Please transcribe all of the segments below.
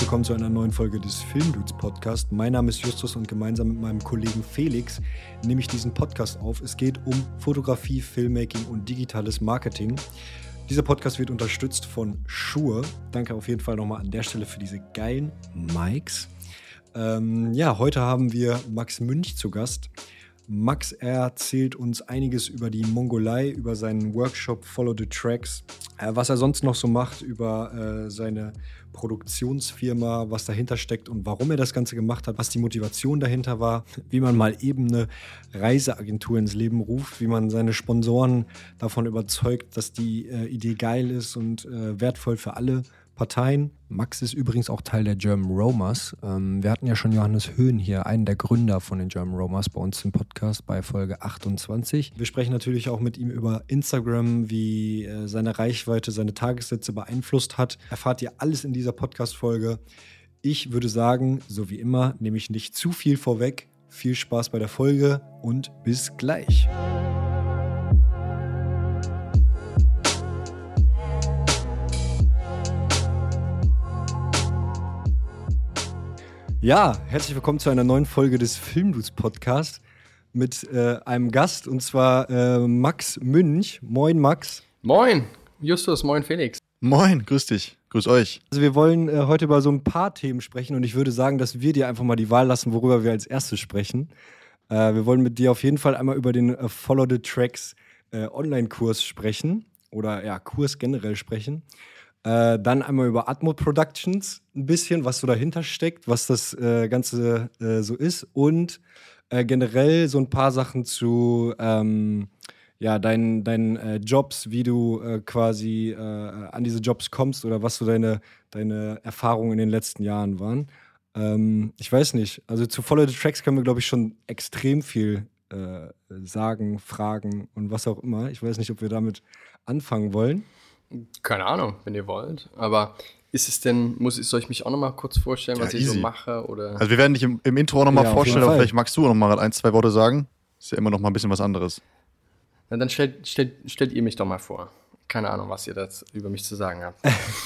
willkommen zu einer neuen Folge des Filmdudes Podcast. Mein Name ist Justus und gemeinsam mit meinem Kollegen Felix nehme ich diesen Podcast auf. Es geht um Fotografie, Filmmaking und digitales Marketing. Dieser Podcast wird unterstützt von Shure. Danke auf jeden Fall nochmal an der Stelle für diese geilen Mics. Ähm, ja, heute haben wir Max Münch zu Gast. Max erzählt uns einiges über die Mongolei, über seinen Workshop Follow the Tracks, was er sonst noch so macht, über äh, seine Produktionsfirma, was dahinter steckt und warum er das Ganze gemacht hat, was die Motivation dahinter war, wie man mal eben eine Reiseagentur ins Leben ruft, wie man seine Sponsoren davon überzeugt, dass die äh, Idee geil ist und äh, wertvoll für alle Parteien. Max ist übrigens auch Teil der German Romers. Ähm, wir hatten ja schon Johannes Höhn hier, einen der Gründer von den German Romers, bei uns im Podcast bei Folge 28. Wir sprechen natürlich auch mit ihm über Instagram, wie äh, seine Reichweite, seine Tagessätze beeinflusst hat. Erfahrt ihr alles in dieser Podcast-Folge. Ich würde sagen, so wie immer, nehme ich nicht zu viel vorweg. Viel Spaß bei der Folge und bis gleich. Ja, herzlich willkommen zu einer neuen Folge des Filmdudes Podcast mit äh, einem Gast und zwar äh, Max Münch. Moin, Max. Moin, Justus, moin, Felix. Moin, grüß dich, grüß euch. Also wir wollen äh, heute über so ein paar Themen sprechen und ich würde sagen, dass wir dir einfach mal die Wahl lassen, worüber wir als erstes sprechen. Äh, wir wollen mit dir auf jeden Fall einmal über den äh, Follow the Tracks äh, Online-Kurs sprechen oder ja, Kurs generell sprechen. Äh, dann einmal über Atmo Productions ein bisschen, was so dahinter steckt, was das äh, Ganze äh, so ist und äh, generell so ein paar Sachen zu ähm, ja, deinen, deinen äh, Jobs, wie du äh, quasi an diese Jobs kommst oder was so deine, deine Erfahrungen in den letzten Jahren waren. Ähm, ich weiß nicht, also zu Follow the Tracks können wir, glaube ich, schon extrem viel sagen, fragen und was auch immer. Ich weiß nicht, ob wir damit anfangen wollen. Keine Ahnung, wenn ihr wollt. Aber ist es denn, muss ich, soll ich mich auch nochmal kurz vorstellen, ja, was easy. ich so mache? Oder? Also wir werden dich im, im Intro auch nochmal ja, vorstellen, aber vielleicht magst du auch nochmal ein, zwei Worte sagen. Ist ja immer noch mal ein bisschen was anderes. Na, dann stellt, stellt, stellt ihr mich doch mal vor. Keine Ahnung, was ihr da über mich zu sagen habt.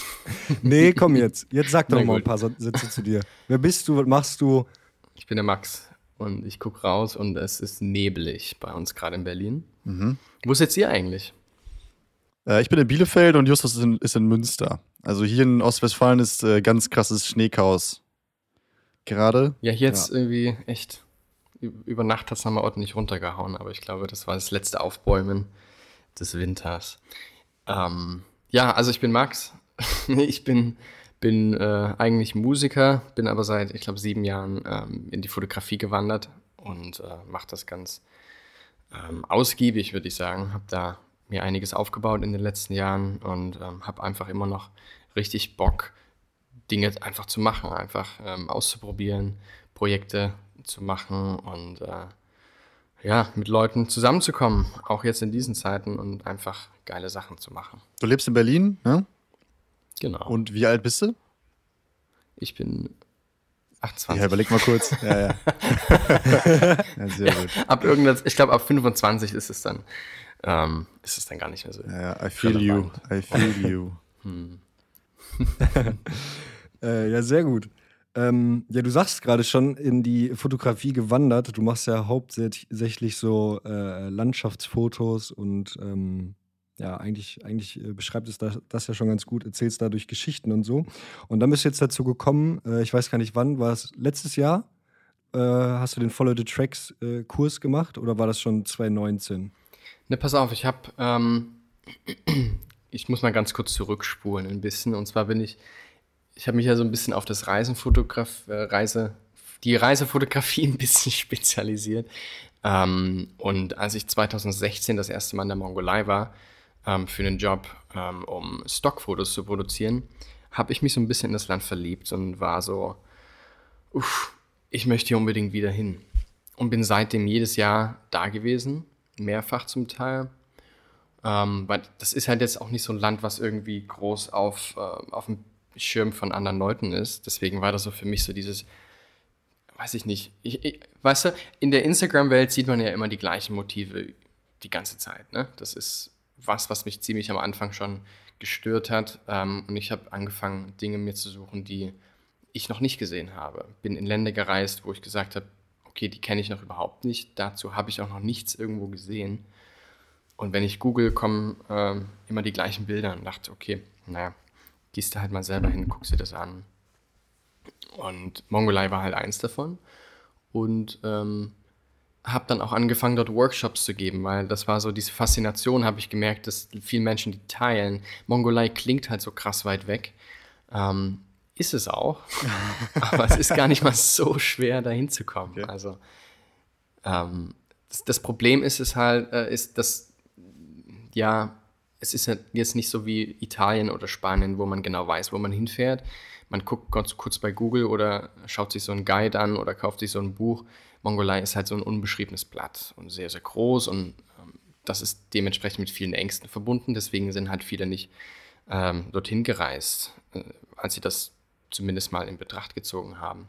nee, komm jetzt. Jetzt sag doch mal ein paar Sätze zu dir. Wer bist du? Was machst du? Ich bin der Max und ich gucke raus und es ist neblig bei uns gerade in Berlin. Mhm. Wo sitzt ihr eigentlich? Äh, ich bin in Bielefeld und Justus ist in, ist in Münster. Also hier in Ostwestfalen ist äh, ganz krasses Schneechaos. Gerade. Ja, hier jetzt ja. irgendwie echt. Über Nacht hat es nochmal ordentlich runtergehauen, aber ich glaube, das war das letzte Aufbäumen des Winters. Ähm, ja, also ich bin Max. ich bin, bin äh, eigentlich Musiker, bin aber seit, ich glaube, sieben Jahren ähm, in die Fotografie gewandert und äh, mache das ganz ähm, ausgiebig, würde ich sagen. Habe da mir einiges aufgebaut in den letzten Jahren und ähm, habe einfach immer noch richtig Bock, Dinge einfach zu machen, einfach ähm, auszuprobieren, Projekte zu machen und äh, ja, mit Leuten zusammenzukommen, auch jetzt in diesen Zeiten und einfach geile Sachen zu machen. Du lebst in Berlin, ne? Genau. Und wie alt bist du? Ich bin 28. Ja, überleg mal kurz. ja, ja. ja sehr gut. Ab irgendwas, ich glaube, ab 25 ist es dann ähm, ist es dann gar nicht mehr so. Ja, I feel relevant. you. I feel you. hm. äh, ja, sehr gut. Ähm, ja, du sagst gerade schon in die Fotografie gewandert. Du machst ja hauptsächlich so äh, Landschaftsfotos und ähm, ja, eigentlich, eigentlich äh, beschreibt es das, das, ja schon ganz gut, erzählst dadurch Geschichten und so. Und dann bist du jetzt dazu gekommen, äh, ich weiß gar nicht wann, war es letztes Jahr? Äh, hast du den Follow the Tracks äh, Kurs gemacht oder war das schon 2019? Ne, pass auf, ich habe, ähm, ich muss mal ganz kurz zurückspulen ein bisschen. Und zwar bin ich, ich habe mich ja so ein bisschen auf das Reisenfotograf, äh, Reise, die Reisefotografie ein bisschen spezialisiert. Ähm, und als ich 2016 das erste Mal in der Mongolei war, ähm, für einen Job, ähm, um Stockfotos zu produzieren, habe ich mich so ein bisschen in das Land verliebt und war so, uff, ich möchte hier unbedingt wieder hin. Und bin seitdem jedes Jahr da gewesen mehrfach zum Teil. Ähm, weil das ist halt jetzt auch nicht so ein Land, was irgendwie groß auf, äh, auf dem Schirm von anderen Leuten ist. Deswegen war das so für mich so dieses, weiß ich nicht, ich, ich, weißt du, in der Instagram-Welt sieht man ja immer die gleichen Motive die ganze Zeit. Ne? Das ist was, was mich ziemlich am Anfang schon gestört hat. Ähm, und ich habe angefangen, Dinge mir zu suchen, die ich noch nicht gesehen habe. Bin in Länder gereist, wo ich gesagt habe, okay, die kenne ich noch überhaupt nicht. Dazu habe ich auch noch nichts irgendwo gesehen. Und wenn ich google, kommen ähm, immer die gleichen Bilder und dachte, okay, naja, gehst du halt mal selber hin, guckst dir das an. Und Mongolei war halt eins davon. Und ähm, habe dann auch angefangen, dort Workshops zu geben, weil das war so diese Faszination, habe ich gemerkt, dass viele Menschen die teilen. Mongolei klingt halt so krass weit weg. Ähm, ist es auch. aber es ist gar nicht mal so schwer, da hinzukommen. Okay. Also ähm, das, das, Problem ist es halt, äh, ist, dass ja, es ist ja jetzt nicht so wie Italien oder Spanien, wo man genau weiß, wo man hinfährt. Man guckt ganz kurz bei Google oder schaut sich so einen Guide an oder kauft sich so ein Buch. Mongolei ist halt so ein unbeschriebenes Blatt und sehr, sehr groß und ähm, das ist dementsprechend mit vielen Ängsten verbunden. Deswegen sind halt viele nicht ähm, dorthin gereist, äh, als sie das zumindest mal in Betracht gezogen haben.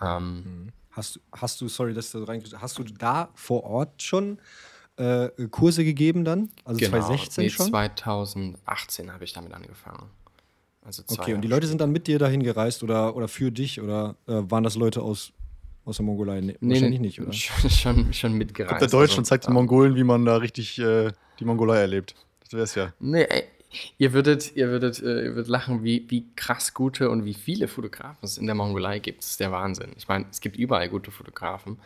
Ähm, hast, hast du, sorry, dass du reingehst, hast du da vor Ort schon äh, Kurse gegeben dann? Also genau, 2016 nee, schon? 2018 habe ich damit angefangen. Also okay, und die Leute sind dann mit dir dahin gereist oder, oder für dich oder äh, waren das Leute aus, aus der Mongolei? Nee, nee wahrscheinlich nicht, oder? Schon, schon, schon mitgereist. Kommt der Deutsch also, und zeigt den Mongolen, wie man da richtig äh, die Mongolei erlebt. Das wäre es ja. Nee, ey, Ihr würdet, ihr würdet, äh, ihr würdet lachen, wie, wie krass gute und wie viele Fotografen es in der Mongolei gibt. Das ist der Wahnsinn. Ich meine, es gibt überall gute Fotografen,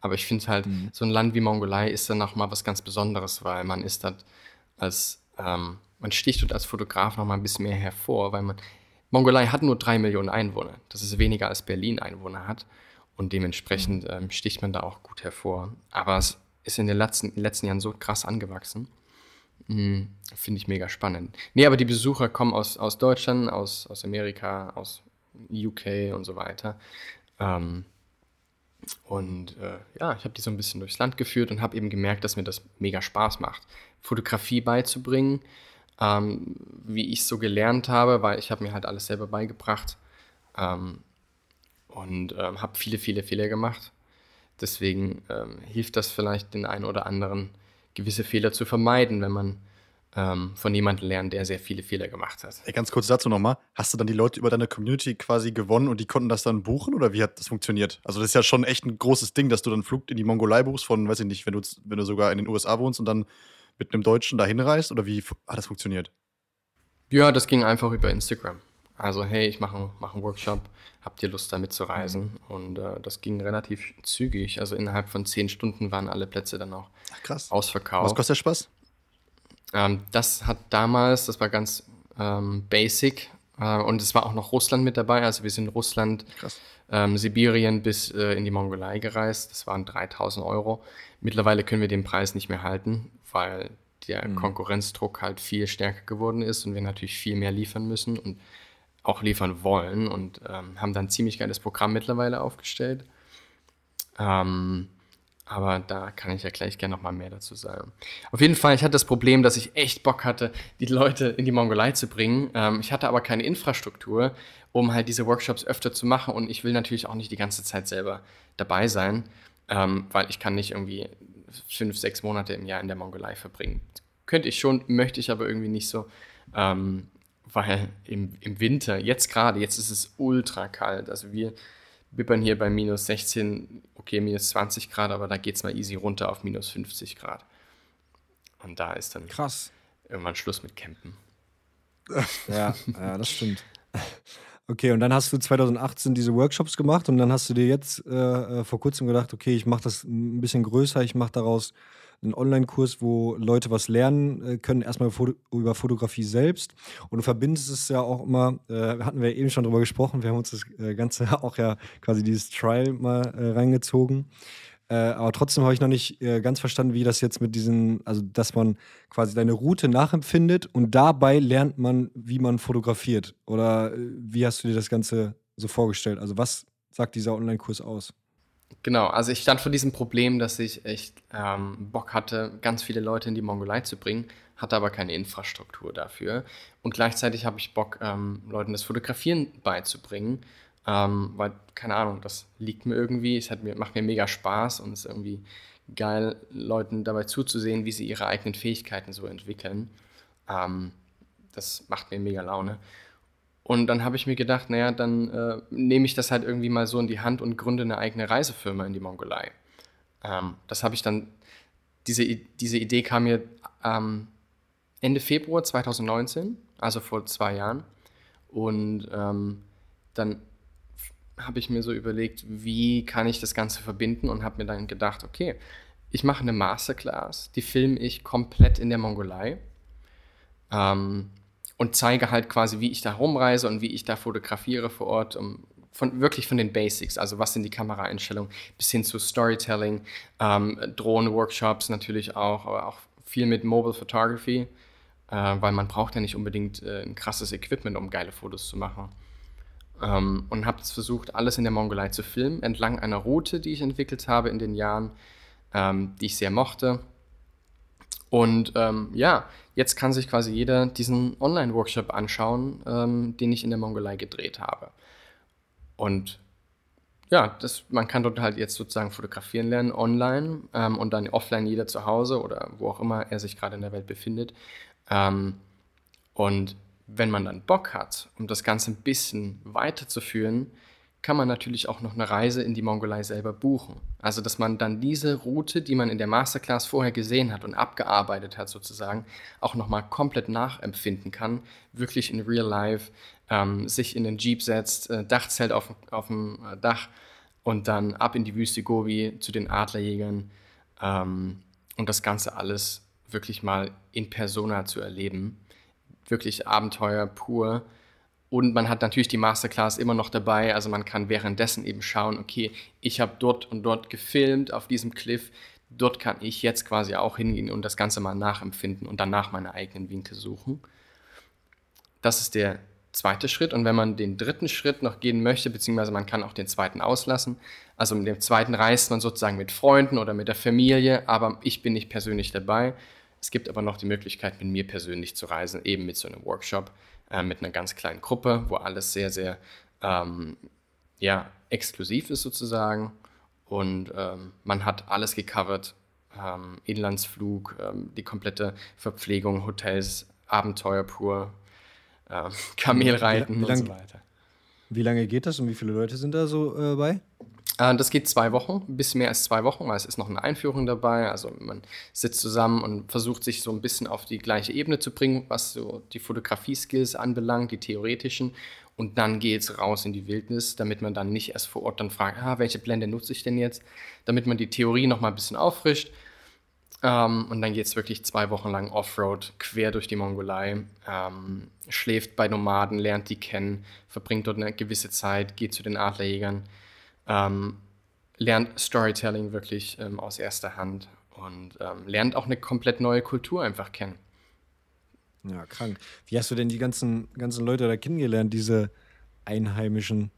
aber ich finde halt, mhm. so ein Land wie Mongolei ist dann nochmal was ganz Besonderes, weil man ist dort als, ähm, man sticht dort als Fotograf nochmal ein bisschen mehr hervor, weil man, Mongolei hat nur drei Millionen Einwohner. Das ist weniger als Berlin Einwohner hat und dementsprechend mhm. ähm, sticht man da auch gut hervor. Aber es ist in den letzten, in den letzten Jahren so krass angewachsen. Mhm, Finde ich mega spannend. Nee, aber die Besucher kommen aus, aus Deutschland, aus, aus Amerika, aus UK und so weiter. Ähm, und äh, ja, ich habe die so ein bisschen durchs Land geführt und habe eben gemerkt, dass mir das mega Spaß macht, Fotografie beizubringen, ähm, wie ich es so gelernt habe, weil ich habe mir halt alles selber beigebracht ähm, und ähm, habe viele, viele Fehler gemacht. Deswegen ähm, hilft das vielleicht den einen oder anderen, gewisse Fehler zu vermeiden, wenn man ähm, von jemandem lernt, der sehr viele Fehler gemacht hat. Ey, ganz kurz dazu nochmal. Hast du dann die Leute über deine Community quasi gewonnen und die konnten das dann buchen oder wie hat das funktioniert? Also, das ist ja schon echt ein großes Ding, dass du dann Flug in die Mongolei buchst von, weiß ich nicht, wenn du, wenn du sogar in den USA wohnst und dann mit einem Deutschen dahin reist oder wie hat das funktioniert? Ja, das ging einfach über Instagram. Also, hey, ich mache mach einen Workshop, habt ihr Lust da mitzureisen? Und äh, das ging relativ zügig. Also innerhalb von zehn Stunden waren alle Plätze dann auch Ach, krass. ausverkauft. Was kostet der Spaß? Ähm, das hat damals, das war ganz ähm, basic äh, und es war auch noch Russland mit dabei. Also wir sind Russland, ähm, Sibirien bis äh, in die Mongolei gereist. Das waren 3000 Euro. Mittlerweile können wir den Preis nicht mehr halten, weil der mhm. Konkurrenzdruck halt viel stärker geworden ist und wir natürlich viel mehr liefern müssen und auch liefern wollen und ähm, haben dann ziemlich geiles Programm mittlerweile aufgestellt. Ähm, aber da kann ich ja gleich gerne noch mal mehr dazu sagen. Auf jeden Fall, ich hatte das Problem, dass ich echt Bock hatte, die Leute in die Mongolei zu bringen. Ähm, ich hatte aber keine Infrastruktur, um halt diese Workshops öfter zu machen und ich will natürlich auch nicht die ganze Zeit selber dabei sein, ähm, weil ich kann nicht irgendwie fünf, sechs Monate im Jahr in der Mongolei verbringen. Könnte ich schon, möchte ich aber irgendwie nicht so. Ähm, weil im, im Winter, jetzt gerade, jetzt ist es ultra kalt. Also wir bippern hier bei minus 16, okay, minus 20 Grad, aber da geht es mal easy runter auf minus 50 Grad. Und da ist dann Krass. irgendwann Schluss mit Campen. Ja, ja, das stimmt. Okay, und dann hast du 2018 diese Workshops gemacht und dann hast du dir jetzt äh, äh vor kurzem gedacht, okay, ich mache das ein bisschen größer, ich mache daraus einen Online-Kurs, wo Leute was lernen äh, können, erstmal über Fotografie selbst. Und du verbindest es ja auch immer, äh, hatten wir eben schon drüber gesprochen, wir haben uns das äh, Ganze auch ja quasi dieses Trial mal äh, reingezogen. Äh, aber trotzdem habe ich noch nicht äh, ganz verstanden, wie das jetzt mit diesen, also dass man quasi deine Route nachempfindet und dabei lernt man, wie man fotografiert. Oder wie hast du dir das Ganze so vorgestellt? Also was sagt dieser Online-Kurs aus? Genau, also ich stand vor diesem Problem, dass ich echt ähm, Bock hatte, ganz viele Leute in die Mongolei zu bringen, hatte aber keine Infrastruktur dafür. Und gleichzeitig habe ich Bock, ähm, Leuten das Fotografieren beizubringen, ähm, weil, keine Ahnung, das liegt mir irgendwie, es hat mir, macht mir mega Spaß und es ist irgendwie geil, Leuten dabei zuzusehen, wie sie ihre eigenen Fähigkeiten so entwickeln. Ähm, das macht mir mega Laune. Und dann habe ich mir gedacht, naja, dann äh, nehme ich das halt irgendwie mal so in die Hand und gründe eine eigene Reisefirma in die Mongolei. Ähm, das habe ich dann, diese, diese Idee kam mir ähm, Ende Februar 2019, also vor zwei Jahren. Und ähm, dann habe ich mir so überlegt, wie kann ich das Ganze verbinden und habe mir dann gedacht, okay, ich mache eine Masterclass, die filme ich komplett in der Mongolei ähm, und zeige halt quasi, wie ich da rumreise und wie ich da fotografiere vor Ort, um von, wirklich von den Basics, also was sind die Kameraeinstellungen, bis hin zu Storytelling, ähm, Drohnen-Workshops natürlich auch, aber auch viel mit Mobile Photography, äh, weil man braucht ja nicht unbedingt äh, ein krasses Equipment, um geile Fotos zu machen. Ähm, und habe versucht, alles in der Mongolei zu filmen, entlang einer Route, die ich entwickelt habe in den Jahren, ähm, die ich sehr mochte. Und ähm, ja, jetzt kann sich quasi jeder diesen Online-Workshop anschauen, ähm, den ich in der Mongolei gedreht habe. Und ja, das, man kann dort halt jetzt sozusagen fotografieren lernen online ähm, und dann offline jeder zu Hause oder wo auch immer er sich gerade in der Welt befindet. Ähm, und wenn man dann Bock hat, um das Ganze ein bisschen weiterzuführen, kann man natürlich auch noch eine Reise in die Mongolei selber buchen. Also, dass man dann diese Route, die man in der Masterclass vorher gesehen hat und abgearbeitet hat, sozusagen, auch nochmal komplett nachempfinden kann, wirklich in Real Life, ähm, sich in den Jeep setzt, äh, Dachzelt auf, auf dem äh, Dach und dann ab in die Wüste Gobi zu den Adlerjägern ähm, und das Ganze alles wirklich mal in Persona zu erleben. Wirklich Abenteuer pur und man hat natürlich die Masterclass immer noch dabei. Also man kann währenddessen eben schauen, okay, ich habe dort und dort gefilmt auf diesem Cliff. Dort kann ich jetzt quasi auch hingehen und das Ganze mal nachempfinden und danach meine eigenen Winkel suchen. Das ist der zweite Schritt. Und wenn man den dritten Schritt noch gehen möchte, beziehungsweise man kann auch den zweiten auslassen, also mit dem zweiten reist man sozusagen mit Freunden oder mit der Familie, aber ich bin nicht persönlich dabei. Es gibt aber noch die Möglichkeit, mit mir persönlich zu reisen, eben mit so einem Workshop äh, mit einer ganz kleinen Gruppe, wo alles sehr, sehr ähm, ja, exklusiv ist sozusagen. Und ähm, man hat alles gecovert. Ähm, Inlandsflug, ähm, die komplette Verpflegung, Hotels, Abenteuer pur, ähm, Kamelreiten wie, wie lang, und so weiter. Wie lange geht das und wie viele Leute sind da so äh, bei? Äh, das geht zwei Wochen, ein bisschen mehr als zwei Wochen, weil es ist noch eine Einführung dabei. Also man sitzt zusammen und versucht sich so ein bisschen auf die gleiche Ebene zu bringen, was so die Fotografie-Skills anbelangt, die theoretischen. Und dann geht es raus in die Wildnis, damit man dann nicht erst vor Ort dann fragt, ah, welche Blende nutze ich denn jetzt, damit man die Theorie noch mal ein bisschen auffrischt. Ähm, und dann geht es wirklich zwei Wochen lang Offroad, quer durch die Mongolei, ähm, schläft bei Nomaden, lernt die kennen, verbringt dort eine gewisse Zeit, geht zu den Adlerjägern ähm, lernt Storytelling wirklich ähm, aus erster Hand und ähm, lernt auch eine komplett neue Kultur einfach kennen. Ja, krank. Wie hast du denn die ganzen, ganzen Leute da kennengelernt, diese Einheimischen?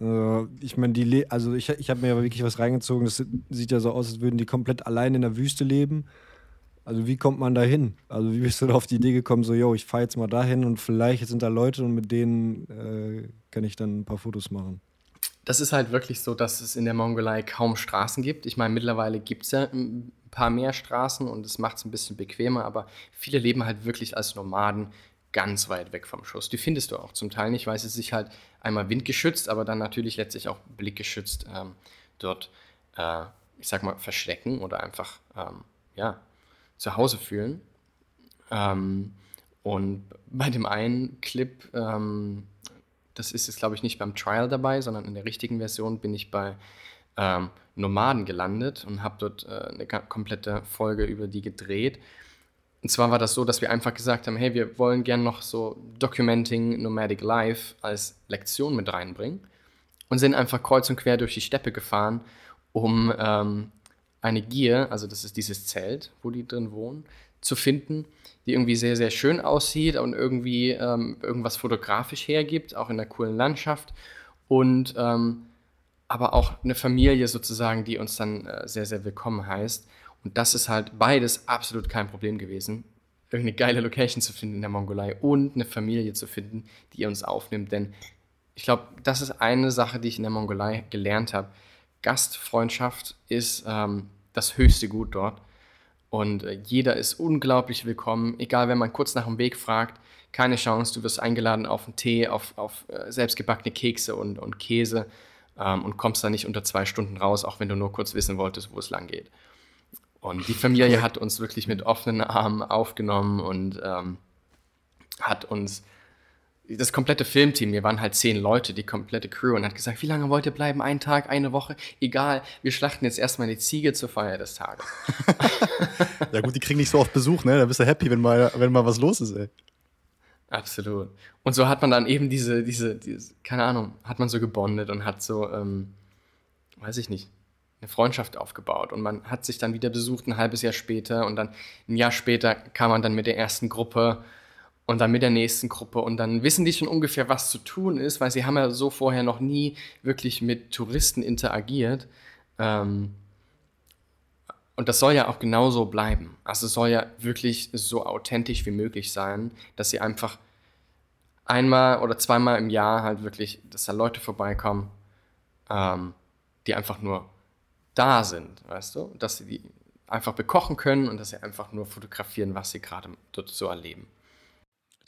Äh, ich meine, die, also ich, ich habe mir ja wirklich was reingezogen. Das sieht ja so aus, als würden die komplett allein in der Wüste leben. Also wie kommt man da hin? Also wie bist du da auf die Idee gekommen, so, yo, ich fahre jetzt mal dahin und vielleicht sind da Leute und mit denen äh, kann ich dann ein paar Fotos machen das ist halt wirklich so, dass es in der Mongolei kaum Straßen gibt. Ich meine, mittlerweile gibt es ja ein paar mehr Straßen und es macht es ein bisschen bequemer, aber viele leben halt wirklich als Nomaden ganz weit weg vom Schuss. Die findest du auch zum Teil nicht, weil sie sich halt einmal windgeschützt, aber dann natürlich letztlich auch blickgeschützt ähm, dort, äh, ich sag mal, verstecken oder einfach, ähm, ja, zu Hause fühlen. Ähm, und bei dem einen Clip, ähm, das ist jetzt, glaube ich, nicht beim Trial dabei, sondern in der richtigen Version bin ich bei ähm, Nomaden gelandet und habe dort äh, eine komplette Folge über die gedreht. Und zwar war das so, dass wir einfach gesagt haben, hey, wir wollen gerne noch so Documenting Nomadic Life als Lektion mit reinbringen und sind einfach kreuz und quer durch die Steppe gefahren, um ähm, eine Gier, also das ist dieses Zelt, wo die drin wohnen, zu finden, die irgendwie sehr, sehr schön aussieht und irgendwie ähm, irgendwas fotografisch hergibt, auch in der coolen Landschaft. Und ähm, aber auch eine Familie sozusagen, die uns dann äh, sehr, sehr willkommen heißt. Und das ist halt beides absolut kein Problem gewesen, irgendeine geile Location zu finden in der Mongolei und eine Familie zu finden, die uns aufnimmt. Denn ich glaube, das ist eine Sache, die ich in der Mongolei gelernt habe. Gastfreundschaft ist ähm, das höchste Gut dort. Und äh, jeder ist unglaublich willkommen. Egal, wenn man kurz nach dem Weg fragt, keine Chance. Du wirst eingeladen auf einen Tee, auf, auf äh, selbstgebackene Kekse und, und Käse ähm, und kommst da nicht unter zwei Stunden raus, auch wenn du nur kurz wissen wolltest, wo es lang geht. Und die Familie hat uns wirklich mit offenen Armen aufgenommen und ähm, hat uns das komplette Filmteam, wir waren halt zehn Leute, die komplette Crew, und hat gesagt, wie lange wollt ihr bleiben? Ein Tag, eine Woche? Egal, wir schlachten jetzt erstmal eine Ziege zur Feier des Tages. ja gut, die kriegen nicht so oft Besuch, ne? Da bist du happy, wenn mal, wenn mal was los ist, ey. Absolut. Und so hat man dann eben diese, diese, diese keine Ahnung, hat man so gebondet und hat so, ähm, weiß ich nicht, eine Freundschaft aufgebaut. Und man hat sich dann wieder besucht ein halbes Jahr später und dann ein Jahr später kam man dann mit der ersten Gruppe und dann mit der nächsten Gruppe und dann wissen die schon ungefähr, was zu tun ist, weil sie haben ja so vorher noch nie wirklich mit Touristen interagiert. Ähm, und das soll ja auch genauso bleiben. Also es soll ja wirklich so authentisch wie möglich sein, dass sie einfach einmal oder zweimal im Jahr halt wirklich, dass da Leute vorbeikommen, ähm, die einfach nur da sind, weißt du? Dass sie die einfach bekochen können und dass sie einfach nur fotografieren, was sie gerade dort so erleben.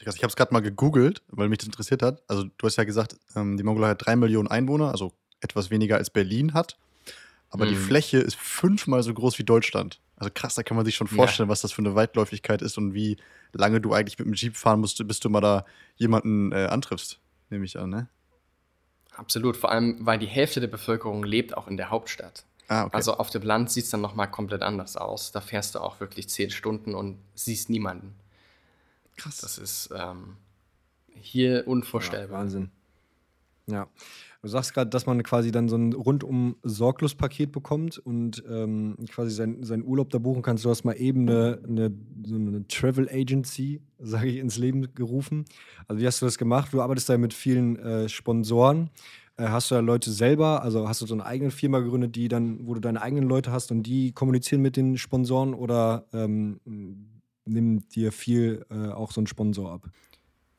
Ich habe es gerade mal gegoogelt, weil mich das interessiert hat. Also du hast ja gesagt, ähm, die Mongolei hat drei Millionen Einwohner, also etwas weniger als Berlin hat. Aber mhm. die Fläche ist fünfmal so groß wie Deutschland. Also krass, da kann man sich schon vorstellen, ja. was das für eine Weitläufigkeit ist und wie lange du eigentlich mit dem Jeep fahren musst, bis du mal da jemanden äh, antriffst, nehme ich an, ne? Absolut, vor allem, weil die Hälfte der Bevölkerung lebt auch in der Hauptstadt. Ah, okay. Also auf dem Land sieht es dann nochmal komplett anders aus. Da fährst du auch wirklich zehn Stunden und siehst niemanden. Krass. Das ist ähm, hier unvorstellbar. Ja, Wahnsinn. Ja. Du sagst gerade, dass man quasi dann so ein rundum Sorglos-Paket bekommt und ähm, quasi seinen sein Urlaub da buchen kannst. Du hast mal eben eine, eine, so eine Travel Agency, sage ich, ins Leben gerufen. Also wie hast du das gemacht? Du arbeitest da mit vielen äh, Sponsoren. Äh, hast du da Leute selber, also hast du so eine eigene Firma gegründet, die dann, wo du deine eigenen Leute hast und die kommunizieren mit den Sponsoren oder ähm, nimmt dir viel äh, auch so ein Sponsor ab?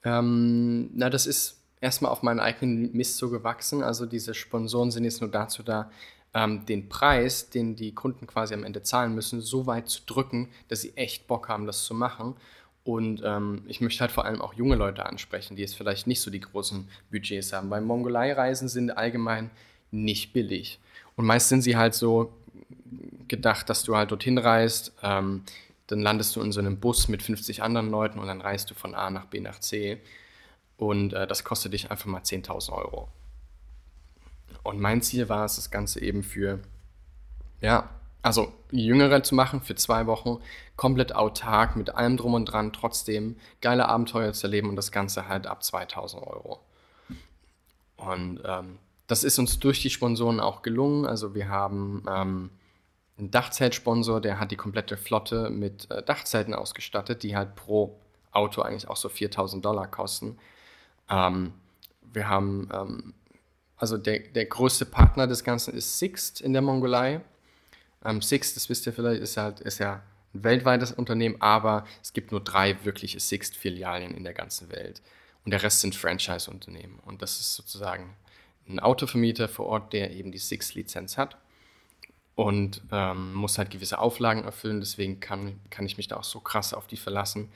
Ähm, na, das ist erstmal auf meinen eigenen Mist so gewachsen. Also diese Sponsoren sind jetzt nur dazu da, ähm, den Preis, den die Kunden quasi am Ende zahlen müssen, so weit zu drücken, dass sie echt Bock haben, das zu machen. Und ähm, ich möchte halt vor allem auch junge Leute ansprechen, die jetzt vielleicht nicht so die großen Budgets haben, weil Mongolei-Reisen sind allgemein nicht billig. Und meist sind sie halt so gedacht, dass du halt dorthin reist, ähm, dann landest du in so einem Bus mit 50 anderen Leuten und dann reist du von A nach B nach C. Und äh, das kostet dich einfach mal 10.000 Euro. Und mein Ziel war es, das Ganze eben für, ja, also Jüngere zu machen für zwei Wochen, komplett autark, mit allem drum und dran, trotzdem geile Abenteuer zu erleben und das Ganze halt ab 2000 Euro. Und ähm, das ist uns durch die Sponsoren auch gelungen. Also wir haben ähm, ein Dachzeltsponsor, der hat die komplette Flotte mit äh, Dachzelten ausgestattet, die halt pro Auto eigentlich auch so 4000 Dollar kosten. Ähm, wir haben, ähm, also der, der größte Partner des Ganzen ist Sixt in der Mongolei. Ähm, Sixt, das wisst ihr vielleicht, ist, halt, ist ja ein weltweites Unternehmen, aber es gibt nur drei wirkliche Sixt-Filialen in der ganzen Welt. Und der Rest sind Franchise-Unternehmen. Und das ist sozusagen ein Autovermieter vor Ort, der eben die Sixt-Lizenz hat und ähm, muss halt gewisse Auflagen erfüllen. Deswegen kann, kann ich mich da auch so krass auf die verlassen.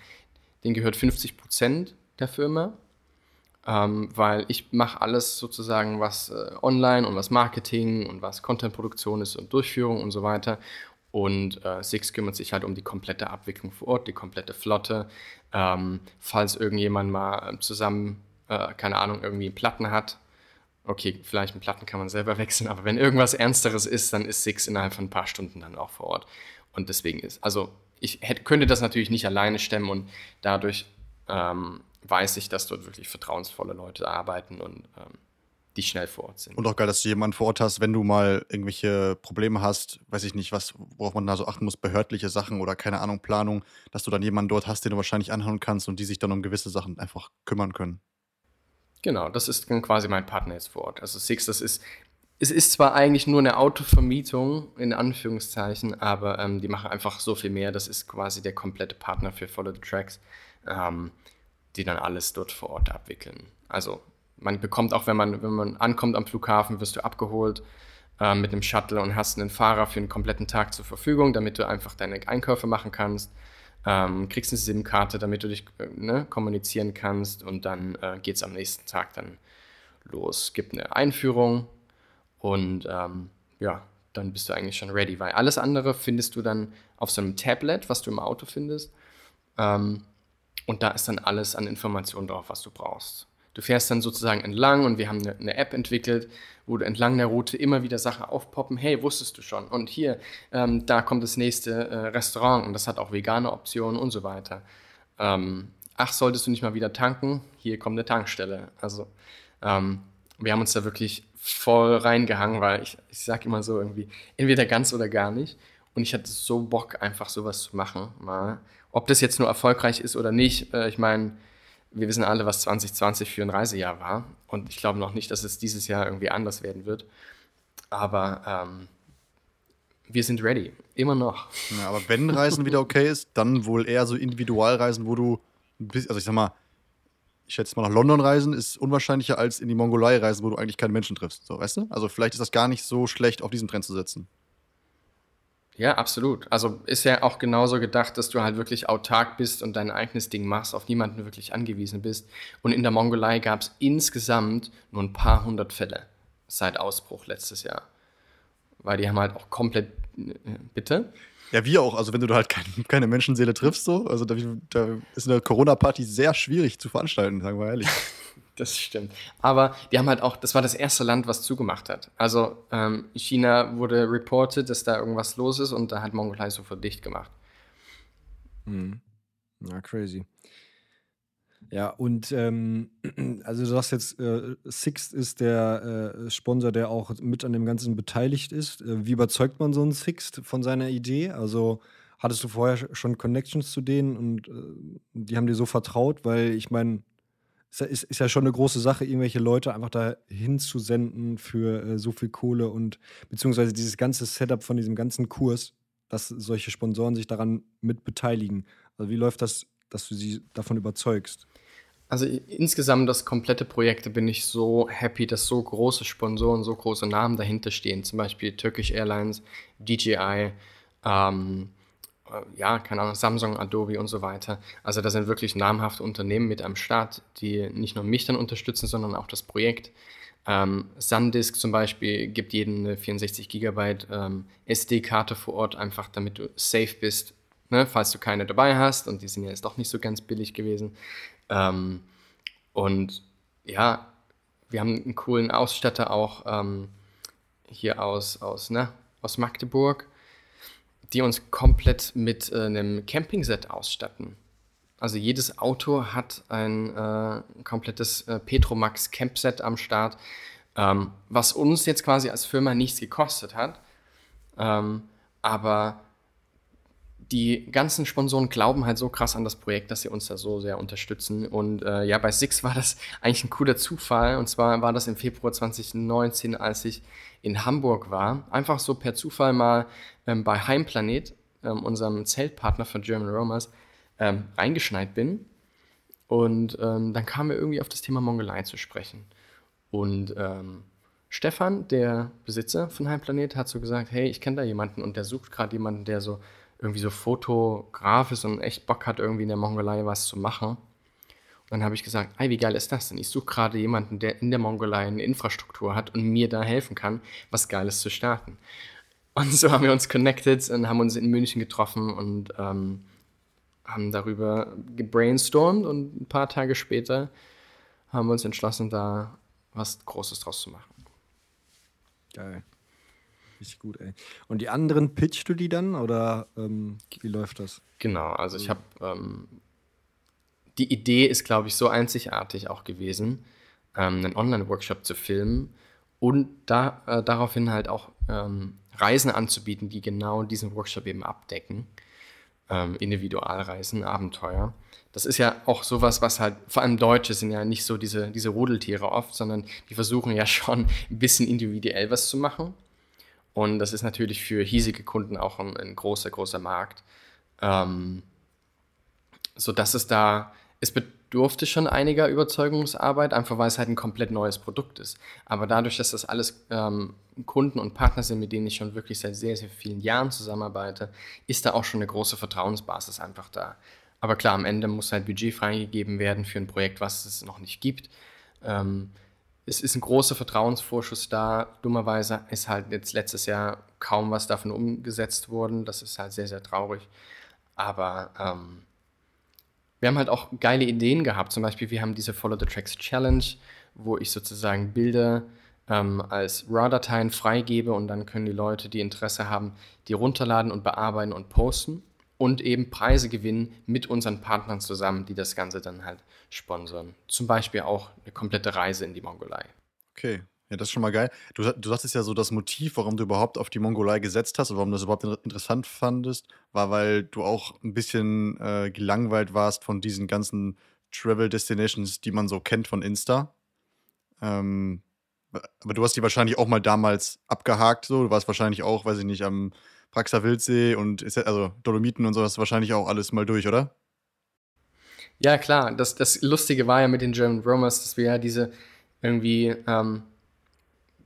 Den gehört 50 Prozent der Firma, ähm, weil ich mache alles sozusagen, was äh, online und was Marketing und was Contentproduktion ist und Durchführung und so weiter. Und äh, Six kümmert sich halt um die komplette Abwicklung vor Ort, die komplette Flotte. Ähm, falls irgendjemand mal zusammen, äh, keine Ahnung, irgendwie Platten hat, okay, vielleicht einen Platten kann man selber wechseln, aber wenn irgendwas Ernsteres ist, dann ist Six innerhalb von ein paar Stunden dann auch vor Ort. Und deswegen ist, also ich hätte, könnte das natürlich nicht alleine stemmen und dadurch ähm, weiß ich, dass dort wirklich vertrauensvolle Leute arbeiten und ähm, die schnell vor Ort sind. Und auch geil, dass du jemanden vor Ort hast, wenn du mal irgendwelche Probleme hast, weiß ich nicht, was, worauf man da so achten muss, behördliche Sachen oder keine Ahnung, Planung, dass du dann jemanden dort hast, den du wahrscheinlich anhören kannst und die sich dann um gewisse Sachen einfach kümmern können. Genau, das ist quasi mein Partner jetzt vor Ort. Also Six, das ist, es ist zwar eigentlich nur eine Autovermietung, in Anführungszeichen, aber ähm, die machen einfach so viel mehr. Das ist quasi der komplette Partner für Follow the Tracks, ähm, die dann alles dort vor Ort abwickeln. Also man bekommt auch, wenn man, wenn man ankommt am Flughafen, wirst du abgeholt äh, mit einem Shuttle und hast einen Fahrer für einen kompletten Tag zur Verfügung, damit du einfach deine Einkäufe machen kannst. Ähm, kriegst eine SIM-Karte, damit du dich äh, ne, kommunizieren kannst und dann äh, geht es am nächsten Tag dann los. Gibt eine Einführung und ähm, ja, dann bist du eigentlich schon ready, weil alles andere findest du dann auf so einem Tablet, was du im Auto findest. Ähm, und da ist dann alles an Informationen drauf, was du brauchst. Du fährst dann sozusagen entlang und wir haben eine, eine, App entwickelt, wo du entlang der Route immer wieder Sachen aufpoppen. Hey, wusstest du schon? Und hier, ähm, da kommt das nächste äh, Restaurant und das hat auch vegane Optionen und so weiter. Ähm, ach, solltest du nicht mal wieder tanken? Hier kommt eine Tankstelle. Also ähm, wir haben uns da wirklich voll reingehangen, weil ich, ich sage immer so irgendwie, entweder ganz oder gar nicht. Und ich hatte so Bock, einfach sowas zu machen. Mal. Ob das jetzt nur erfolgreich ist oder nicht, äh, ich meine, wir wissen alle, was 2020 für ein Reisejahr war. Und ich glaube noch nicht, dass es dieses Jahr irgendwie anders werden wird. Aber ähm, wir sind ready. Immer noch. Ja, aber wenn Reisen wieder okay ist, dann wohl eher so Individualreisen, wo du, also ich sag mal, ich schätze mal nach London reisen ist unwahrscheinlicher als in die Mongolei reisen, wo du eigentlich keine Menschen triffst. So, weißt du? Also vielleicht ist das gar nicht so schlecht, auf diesen Trend zu setzen. Ja, absolut. Also ist ja auch genauso gedacht, dass du halt wirklich autark bist und dein eigenes Ding machst, auf niemanden wirklich angewiesen bist. Und in der Mongolei gab es insgesamt nur ein paar hundert Fälle seit Ausbruch letztes Jahr. Weil die haben halt auch komplett. Äh, bitte? Ja, wir auch. Also, wenn du halt kein, keine Menschenseele triffst, so, also da, da ist eine Corona-Party sehr schwierig zu veranstalten, sagen wir ehrlich. Das stimmt. Aber die haben halt auch, das war das erste Land, was zugemacht hat. Also ähm, China wurde reported, dass da irgendwas los ist und da hat Mongolei sofort dicht gemacht. Mhm. Na, crazy. Ja, und ähm, also du sagst jetzt, äh, Sixt ist der äh, Sponsor, der auch mit an dem Ganzen beteiligt ist. Äh, wie überzeugt man so einen Sixt von seiner Idee? Also hattest du vorher schon Connections zu denen und äh, die haben dir so vertraut? Weil ich meine, ist, ist, ja schon eine große Sache, irgendwelche Leute einfach da hinzusenden für äh, so viel Kohle und beziehungsweise dieses ganze Setup von diesem ganzen Kurs, dass solche Sponsoren sich daran mit beteiligen. Also wie läuft das, dass du sie davon überzeugst? Also insgesamt das komplette Projekt bin ich so happy, dass so große Sponsoren, so große Namen dahinter stehen. Zum Beispiel Turkish Airlines, DJI, ähm, äh, ja, keine Ahnung, Samsung, Adobe und so weiter. Also da sind wirklich namhafte Unternehmen mit am Start, die nicht nur mich dann unterstützen, sondern auch das Projekt. Ähm, SanDisk zum Beispiel gibt jedem eine 64 Gigabyte ähm, SD-Karte vor Ort, einfach damit du safe bist, ne, falls du keine dabei hast. Und die sind ja jetzt doch nicht so ganz billig gewesen. Ähm, und ja, wir haben einen coolen Ausstatter auch ähm, hier aus, aus, ne, aus Magdeburg die uns komplett mit äh, einem Campingset ausstatten. Also jedes Auto hat ein äh, komplettes äh, Petromax Campset am Start, ähm, was uns jetzt quasi als Firma nichts gekostet hat. Ähm, aber die ganzen Sponsoren glauben halt so krass an das Projekt, dass sie uns da so sehr unterstützen. Und äh, ja, bei Six war das eigentlich ein cooler Zufall. Und zwar war das im Februar 2019, als ich in Hamburg war. Einfach so per Zufall mal ähm, bei Heimplanet, ähm, unserem Zeltpartner von German Romers, ähm, reingeschneit bin. Und ähm, dann kamen wir irgendwie auf das Thema Mongolei zu sprechen. Und ähm, Stefan, der Besitzer von Heimplanet, hat so gesagt, hey, ich kenne da jemanden und der sucht gerade jemanden, der so irgendwie so Fotograf ist und echt Bock hat, irgendwie in der Mongolei was zu machen. Und dann habe ich gesagt, ey, wie geil ist das denn? Ich suche gerade jemanden, der in der Mongolei eine Infrastruktur hat und mir da helfen kann, was Geiles zu starten. Und so haben wir uns connected und haben uns in München getroffen und ähm, haben darüber gebrainstormt und ein paar Tage später haben wir uns entschlossen, da was Großes draus zu machen. Geil. Richtig gut, ey. Und die anderen pitchst du die dann oder ähm, wie läuft das? Genau, also ich habe ähm, die Idee ist, glaube ich, so einzigartig auch gewesen, ähm, einen Online-Workshop zu filmen und da, äh, daraufhin halt auch ähm, Reisen anzubieten, die genau diesen Workshop eben abdecken. Ähm, Individualreisen, Abenteuer. Das ist ja auch sowas, was halt, vor allem Deutsche sind ja nicht so diese, diese Rudeltiere oft, sondern die versuchen ja schon ein bisschen individuell was zu machen. Und das ist natürlich für hiesige Kunden auch ein, ein großer, großer Markt. Ähm, so dass es da, es bedurfte schon einiger Überzeugungsarbeit, einfach weil es halt ein komplett neues Produkt ist. Aber dadurch, dass das alles ähm, Kunden und Partner sind, mit denen ich schon wirklich seit sehr, sehr vielen Jahren zusammenarbeite, ist da auch schon eine große Vertrauensbasis einfach da. Aber klar, am Ende muss halt Budget freigegeben werden für ein Projekt, was es noch nicht gibt. Ähm, es ist ein großer Vertrauensvorschuss da. Dummerweise ist halt jetzt letztes Jahr kaum was davon umgesetzt worden. Das ist halt sehr, sehr traurig. Aber ähm, wir haben halt auch geile Ideen gehabt. Zum Beispiel, wir haben diese Follow the Tracks Challenge, wo ich sozusagen Bilder ähm, als RAW-Dateien freigebe und dann können die Leute, die Interesse haben, die runterladen und bearbeiten und posten und eben Preise gewinnen mit unseren Partnern zusammen, die das Ganze dann halt sponsern. Zum Beispiel auch eine komplette Reise in die Mongolei. Okay, ja, das ist schon mal geil. Du, du sagtest ja so, das Motiv, warum du überhaupt auf die Mongolei gesetzt hast und warum du das überhaupt interessant fandest, war, weil du auch ein bisschen äh, gelangweilt warst von diesen ganzen Travel Destinations, die man so kennt von Insta. Ähm, aber du hast die wahrscheinlich auch mal damals abgehakt, so. Du warst wahrscheinlich auch, weiß ich nicht, am Praxer Wildsee und also Dolomiten und sowas wahrscheinlich auch alles mal durch, oder? Ja, klar. Das, das Lustige war ja mit den German Romers, dass wir ja diese irgendwie ähm,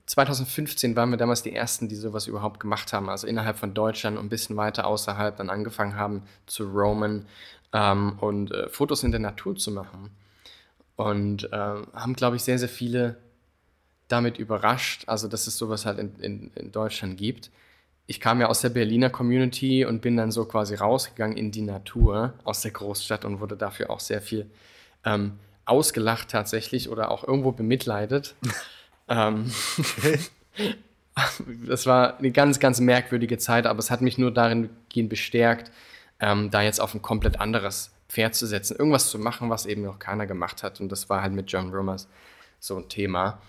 2015 waren wir damals die Ersten, die sowas überhaupt gemacht haben. Also innerhalb von Deutschland und ein bisschen weiter außerhalb dann angefangen haben zu roamen ähm, und äh, Fotos in der Natur zu machen. Und äh, haben, glaube ich, sehr, sehr viele damit überrascht, also dass es sowas halt in, in, in Deutschland gibt. Ich kam ja aus der Berliner Community und bin dann so quasi rausgegangen in die Natur aus der Großstadt und wurde dafür auch sehr viel ähm, ausgelacht tatsächlich oder auch irgendwo bemitleidet. ähm, das war eine ganz, ganz merkwürdige Zeit, aber es hat mich nur darin bestärkt, ähm, da jetzt auf ein komplett anderes Pferd zu setzen, irgendwas zu machen, was eben noch keiner gemacht hat. Und das war halt mit John Rumors so ein Thema.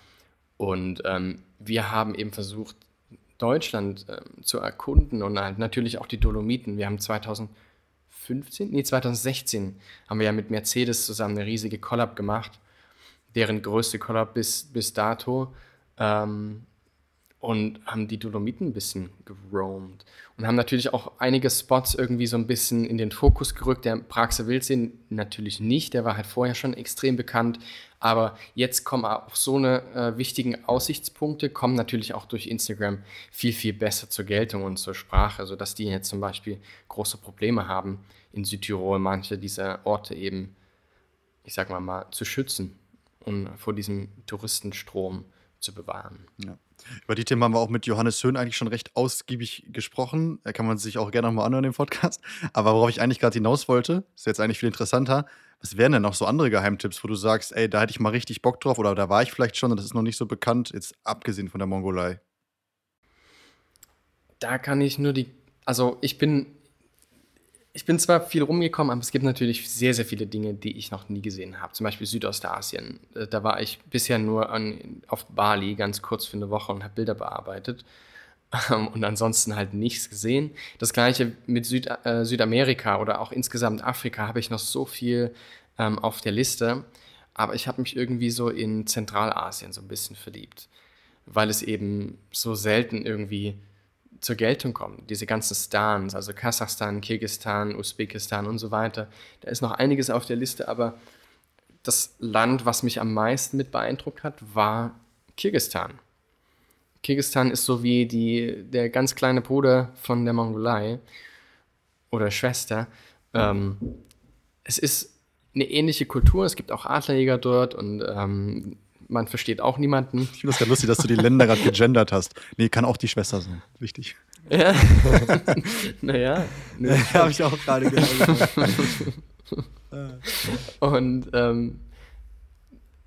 Und ähm, wir haben eben versucht, Deutschland ähm, zu erkunden und halt natürlich auch die Dolomiten. Wir haben 2015, nee, 2016 haben wir ja mit Mercedes zusammen eine riesige Collab gemacht, deren größte Collab bis, bis dato. Ähm, und haben die Dolomiten ein bisschen geroamt und haben natürlich auch einige Spots irgendwie so ein bisschen in den Fokus gerückt. Der Praxer Wildsee natürlich nicht, der war halt vorher schon extrem bekannt, aber jetzt kommen auch so eine äh, wichtigen Aussichtspunkte, kommen natürlich auch durch Instagram viel, viel besser zur Geltung und zur Sprache, sodass die jetzt zum Beispiel große Probleme haben, in Südtirol manche dieser Orte eben, ich sag mal mal, zu schützen und vor diesem Touristenstrom zu bewahren. Ja. Über die Themen haben wir auch mit Johannes Höhn eigentlich schon recht ausgiebig gesprochen. Da kann man sich auch gerne nochmal anhören im Podcast. Aber worauf ich eigentlich gerade hinaus wollte, ist jetzt eigentlich viel interessanter. Was wären denn noch so andere Geheimtipps, wo du sagst, ey, da hätte ich mal richtig Bock drauf oder da war ich vielleicht schon und das ist noch nicht so bekannt, jetzt abgesehen von der Mongolei? Da kann ich nur die, also ich bin ich bin zwar viel rumgekommen, aber es gibt natürlich sehr, sehr viele Dinge, die ich noch nie gesehen habe. Zum Beispiel Südostasien. Äh, da war ich bisher nur an, auf Bali ganz kurz für eine Woche und habe Bilder bearbeitet. Und ansonsten halt nichts gesehen. Das gleiche mit Süd, äh, Südamerika oder auch insgesamt Afrika habe ich noch so viel ähm, auf der Liste. Aber ich habe mich irgendwie so in Zentralasien so ein bisschen verliebt, weil es eben so selten irgendwie zur Geltung kommen. Diese ganzen Stans, also Kasachstan, Kirgistan, Usbekistan und so weiter. Da ist noch einiges auf der Liste, aber das Land, was mich am meisten mit beeindruckt hat, war Kirgistan. Kirgistan ist so wie die, der ganz kleine Bruder von der Mongolei oder Schwester. Ähm, es ist eine ähnliche Kultur, es gibt auch Adlerjäger dort und ähm, man versteht auch niemanden. Ich finde es gerade lustig, dass du die Länder gerade gegendert hast. Nee, kann auch die Schwester sein. Wichtig. Ja. naja. Nee, habe ich auch gerade gehört. Und ähm,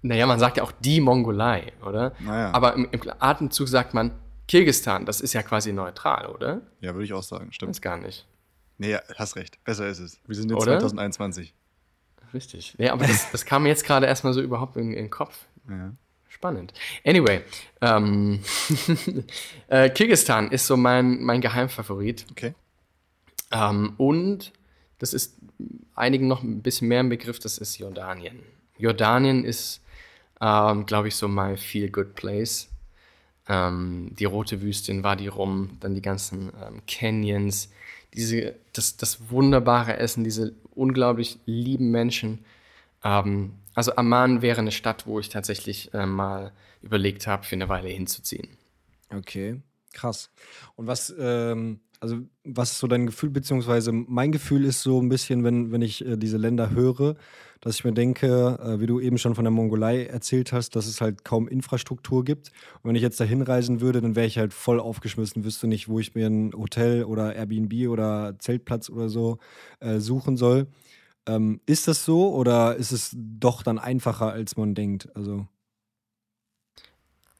naja, man sagt ja auch die Mongolei, oder? Naja. Aber im, im Atemzug sagt man Kirgistan, das ist ja quasi neutral, oder? Ja, würde ich auch sagen, stimmt. Das gar nicht. Nee, hast recht. Besser ist es. Wir sind jetzt Oder? 2021. Richtig. Nee, aber das, das kam mir jetzt gerade erstmal so überhaupt in, in den Kopf. Ja. Spannend. Anyway, ähm, äh, Kirgistan ist so mein, mein Geheimfavorit. Okay. Ähm, und das ist einigen noch ein bisschen mehr im Begriff, das ist Jordanien. Jordanien ist, ähm, glaube ich, so my feel good place. Ähm, die rote Wüste in Wadi Rum, dann die ganzen ähm, Canyons, diese, das, das wunderbare Essen, diese unglaublich lieben Menschen. Ähm, also Amman wäre eine Stadt, wo ich tatsächlich äh, mal überlegt habe, für eine Weile hinzuziehen. Okay, krass. Und was, ähm, also was ist so dein Gefühl, beziehungsweise mein Gefühl ist so ein bisschen, wenn, wenn ich äh, diese Länder höre, dass ich mir denke, äh, wie du eben schon von der Mongolei erzählt hast, dass es halt kaum Infrastruktur gibt. Und wenn ich jetzt da hinreisen würde, dann wäre ich halt voll aufgeschmissen, wüsste nicht, wo ich mir ein Hotel oder Airbnb oder Zeltplatz oder so äh, suchen soll. Ähm, ist das so oder ist es doch dann einfacher, als man denkt? Also.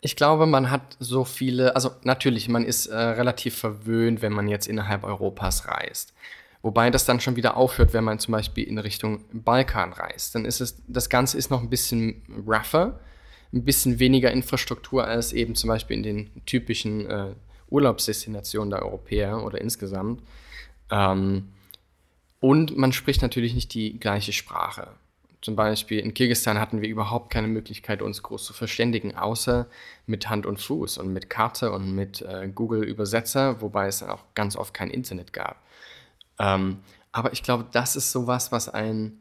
Ich glaube, man hat so viele, also natürlich, man ist äh, relativ verwöhnt, wenn man jetzt innerhalb Europas reist. Wobei das dann schon wieder aufhört, wenn man zum Beispiel in Richtung Balkan reist. Dann ist es, das Ganze ist noch ein bisschen rougher, ein bisschen weniger Infrastruktur als eben zum Beispiel in den typischen äh, Urlaubsdestinationen der Europäer oder insgesamt. Ähm, und man spricht natürlich nicht die gleiche Sprache. Zum Beispiel in Kirgisistan hatten wir überhaupt keine Möglichkeit, uns groß zu verständigen, außer mit Hand und Fuß und mit Karte und mit äh, Google-Übersetzer, wobei es auch ganz oft kein Internet gab. Ähm, aber ich glaube, das ist sowas, was einen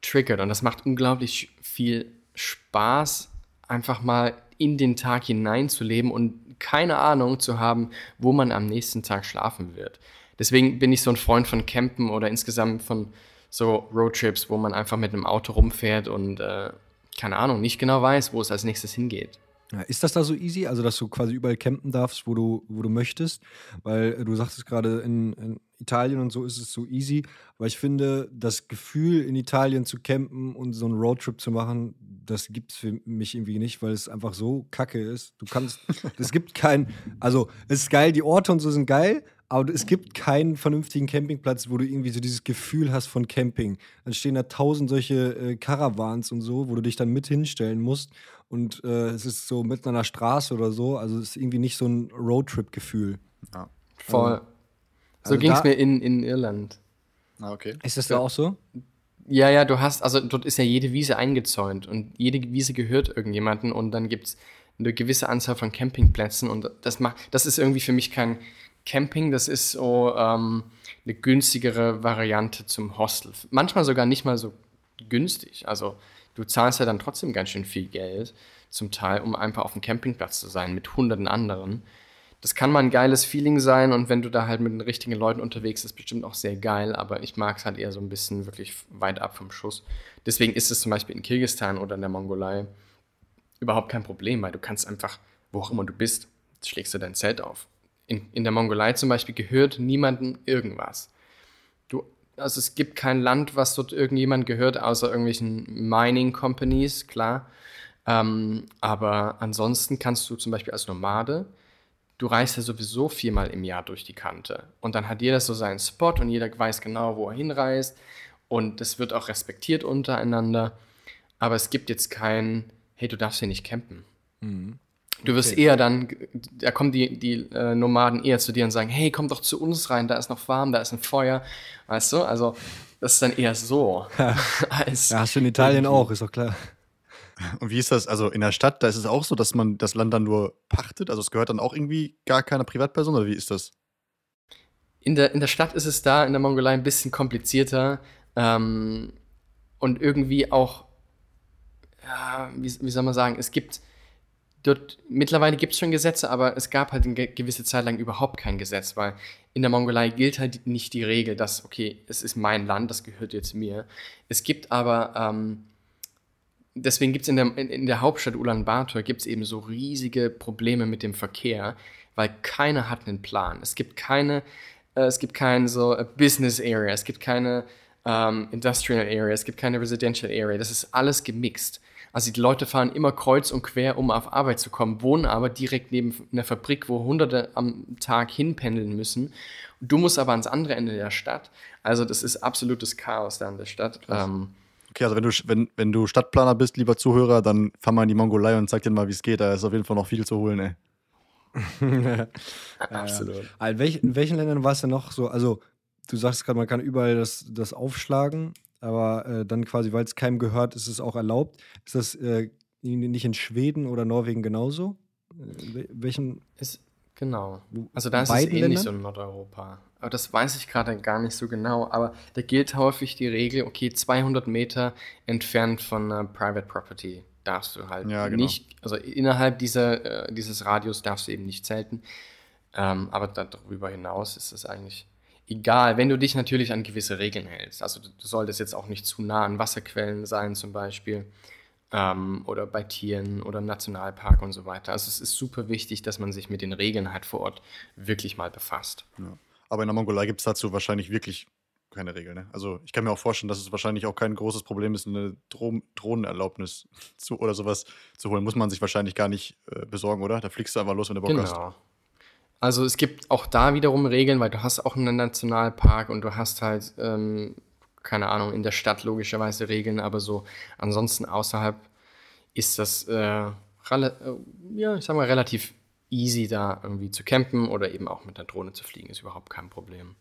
triggert und das macht unglaublich viel Spaß, einfach mal in den Tag hineinzuleben und keine Ahnung zu haben, wo man am nächsten Tag schlafen wird. Deswegen bin ich so ein Freund von Campen oder insgesamt von so Roadtrips, wo man einfach mit einem Auto rumfährt und äh, keine Ahnung, nicht genau weiß, wo es als nächstes hingeht. Ja, ist das da so easy, also dass du quasi überall campen darfst, wo du, wo du möchtest? Weil äh, du sagtest gerade, in, in, Italien und so ist es so easy. Aber ich finde, das Gefühl, in Italien zu campen und so einen Roadtrip zu machen, das gibt es für mich irgendwie nicht, weil es einfach so kacke ist. Du kannst, es gibt keinen, also es ist geil, die Orte und so sind geil, aber es gibt keinen vernünftigen Campingplatz, wo du irgendwie so dieses Gefühl hast von Camping. Dann stehen da tausend solche äh, Caravans und so, wo du dich dann mit hinstellen musst. Und äh, es ist so mitten an der Straße oder so. Also es ist irgendwie nicht so ein Roadtrip-Gefühl. Ja. Voll. Also, so also ging es mir in, in Irland. Ah, okay. Ist das da auch so? Ja, ja, du hast, also dort ist ja jede Wiese eingezäunt und jede Wiese gehört irgendjemandem und dann gibt es eine gewisse Anzahl von Campingplätzen und das macht, das ist irgendwie für mich kein, Camping, das ist so ähm, eine günstigere Variante zum Hostel. Manchmal sogar nicht mal so günstig. Also du zahlst ja dann trotzdem ganz schön viel Geld zum Teil, um einfach auf dem Campingplatz zu sein mit hunderten anderen. Das kann mal ein geiles Feeling sein und wenn du da halt mit den richtigen Leuten unterwegs bist, bestimmt auch sehr geil, aber ich mag es halt eher so ein bisschen wirklich weit ab vom Schuss. Deswegen ist es zum Beispiel in Kirgisistan oder in der Mongolei überhaupt kein Problem, weil du kannst einfach, wo auch immer du bist, schlägst du dein Zelt auf in, in der Mongolei zum Beispiel gehört niemandem irgendwas. Du, also es gibt kein Land, was dort irgendjemand gehört, außer irgendwelchen Mining Companies, klar. Ähm, aber ansonsten kannst du zum Beispiel als Nomade, du reist ja sowieso viermal im Jahr durch die Kante. Und dann hat jeder so seinen Spot und jeder weiß genau, wo er hinreist. Und es wird auch respektiert untereinander. Aber es gibt jetzt kein, hey, du darfst hier nicht campen. Mhm. Du wirst okay. eher dann, da kommen die, die äh, Nomaden eher zu dir und sagen, hey, komm doch zu uns rein, da ist noch warm, da ist ein Feuer. Weißt du? Also, das ist dann eher so. ja, hast du in Italien auch, ist doch klar. Und wie ist das? Also in der Stadt, da ist es auch so, dass man das Land dann nur pachtet? Also es gehört dann auch irgendwie gar keiner Privatperson oder wie ist das? In der, in der Stadt ist es da, in der Mongolei ein bisschen komplizierter ähm, und irgendwie auch, ja, wie, wie soll man sagen, es gibt dort, mittlerweile gibt es schon Gesetze, aber es gab halt eine gewisse Zeit lang überhaupt kein Gesetz, weil in der Mongolei gilt halt nicht die Regel, dass, okay, es ist mein Land, das gehört jetzt mir. Es gibt aber, ähm, deswegen gibt es in der, in, der Hauptstadt Ulaanbaatar gibt es eben so riesige Probleme mit dem Verkehr, weil keiner hat einen Plan. Es gibt keine, äh, es gibt kein so Business Area, es gibt keine ähm, Industrial Area, es gibt keine Residential Area, das ist alles gemixt. Also die Leute fahren immer kreuz und quer, um auf Arbeit zu kommen, wohnen aber direkt neben einer Fabrik, wo Hunderte am Tag hinpendeln müssen. Du musst aber ans andere Ende der Stadt. Also das ist absolutes Chaos da in der Stadt. Ähm, okay, also wenn du, wenn, wenn du Stadtplaner bist, lieber Zuhörer, dann fahr mal in die Mongolei und zeig dir mal, wie es geht. Da ist auf jeden Fall noch viel zu holen, ey. Absolut. Ja. In, welchen, in welchen Ländern war es denn noch so? Also, du sagst gerade, man kann überall das, das aufschlagen aber äh, dann quasi, weil es keinem gehört, ist es auch erlaubt. Ist das äh, nicht in Schweden oder Norwegen genauso? Äh, welchen? Es, Genau. Also da ist es ähnlich Ländern? so in Nordeuropa. Aber das weiß ich gerade gar nicht so genau. Aber da gilt häufig die Regel, okay, 200 Meter entfernt von uh, Private Property darfst du halt ja, genau. nicht, also innerhalb dieser, äh, dieses Radius darfst du eben nicht zelten. Ähm, aber darüber hinaus ist es eigentlich egal, wenn du dich natürlich an gewisse Regeln hältst. Also du, solltest jetzt auch nicht zu nah an Wasserquellen sein zum Beispiel ähm, oder bei Tieren oder im Nationalpark und so weiter. Also es ist super wichtig, dass man sich mit den Regeln halt vor Ort wirklich mal befasst. Ja. Aber in der Mongolei gibt es dazu wahrscheinlich wirklich keine Regel. Ne? Also ich kann mir auch vorstellen, dass es wahrscheinlich auch kein großes Problem ist, eine Dro Drohnenerlaubnis zu, oder sowas zu holen. Muss man sich wahrscheinlich gar nicht äh, besorgen, oder? Da fliegst du einfach los, wenn du Bock genau. hast. Also es gibt auch da wiederum Regeln, weil du hast auch einen Nationalpark und du hast halt, ähm, keine Ahnung, in der Stadt logischerweise Regeln, aber so ansonsten außerhalb ist das, äh, äh, ja, ich sag mal, relativ easy da irgendwie zu campen oder eben auch mit der Drohne zu fliegen, ist überhaupt kein Problem.